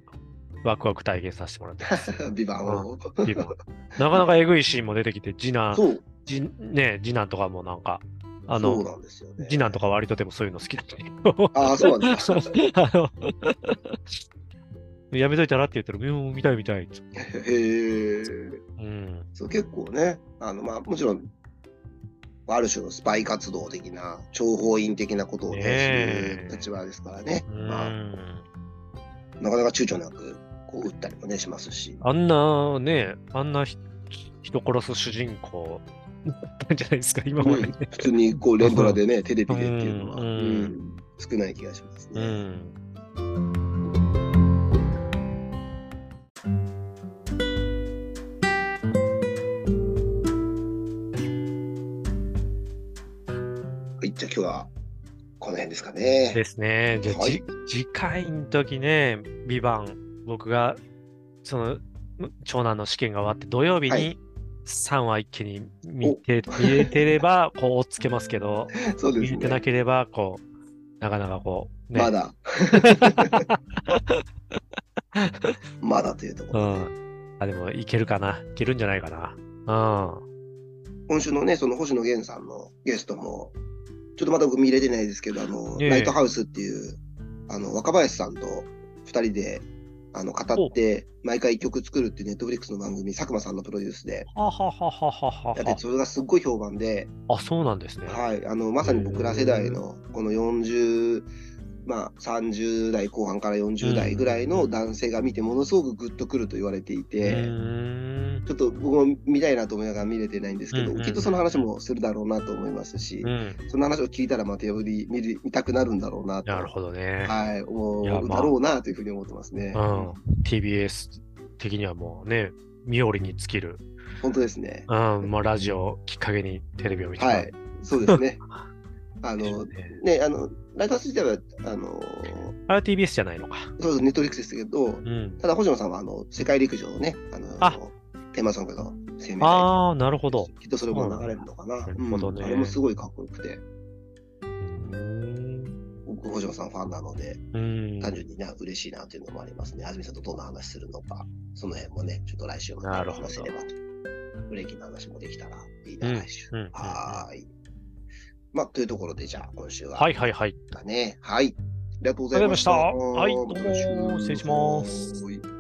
ワクワク体験させてもらってます。
ビバンを、
ビバン。なかなかえぐいシーンも出てきて、次男、じね、次男とかもなんか、あの、ね、次男とか割とでもそういうの好きだった
ああ、そうなんですか。
やめといたらって言ったら、うん、見たい見たい。へ
え。うん。そう、結構ね、あの、まあ、もちろん、ある種のスパイ活動的な、諜報員的なことをね、する立場ですからね。まあ、なかなか躊躇なく、こう、撃ったりもね、しますし。
あんなね、あんな人殺す主人公なんじゃないですか、今まで、ね
うん、普通にこう連ドラでね、テレビでっていうのは、うん、少ない気がしますね。うんじゃあ今日はこの辺ですかね。
ですね。じゃあ、はい、次回の時ね、ビバン、僕が、その、長男の試験が終わって、土曜日に3話一気に見て、見れてれば、こう、追っつけますけど、
そうですね、
見てなければ、こう、なかなかこ
う、ね、まだ。まだというところ、
うん。あ、でも、いけるかな。いけるんじゃないかな。うん。
今週のね、その星野源さんのゲストも、ちょっとまだ僕見れてないですけど、あの、ライトハウスっていう、あの、若林さんと二人で、あの、語って、毎回曲作るっていうネットフリックスの番組、佐久間さんのプロデュースで、
ははははは
やって、それがすっごい評判で、
あ、そうなんですね。
はい。あの、まさに僕ら世代の、この40、まあ、30代後半から40代ぐらいの男性が見てものすごくグッとくると言われていて、ちょっと僕も見たいなと思いながら見れてないんですけど、きっとその話もするだろうなと思いますし、その話を聞いたらまたより見る見たくなるんだろうなと、
なるほどね。
はい、思うだろうなというふうに思ってますね。
うん、TBS 的にはもうね、身寄りに尽きる。
本当ですね。
うん、まあラジオきっかけにテレビを見て
はい、そうですね。あの、ね、あの、ライター自体は、あの
ー、RTBS じゃないのか。
そうです、ネットリックスですけど、うん、ただ、星野さんは、あの、世界陸上のね、あのー、あテーマソングの
生命ああ、なるほど。
きっとそれも流れるのかな。なるほどね、うん、あれもすごいかっこよくて。僕、星野さんファンなので、単純にね、嬉しいなというのもありますね。安住さんとどんな話するのか、その辺もね、ちょっと来週また話せればと。ブレーキの話もできたらいいな、来週。はい。まあ、というところで、じゃあ、今週は。
はいはいはい。
だね。はい。ありがとうございました。
はい、どうも、失礼します。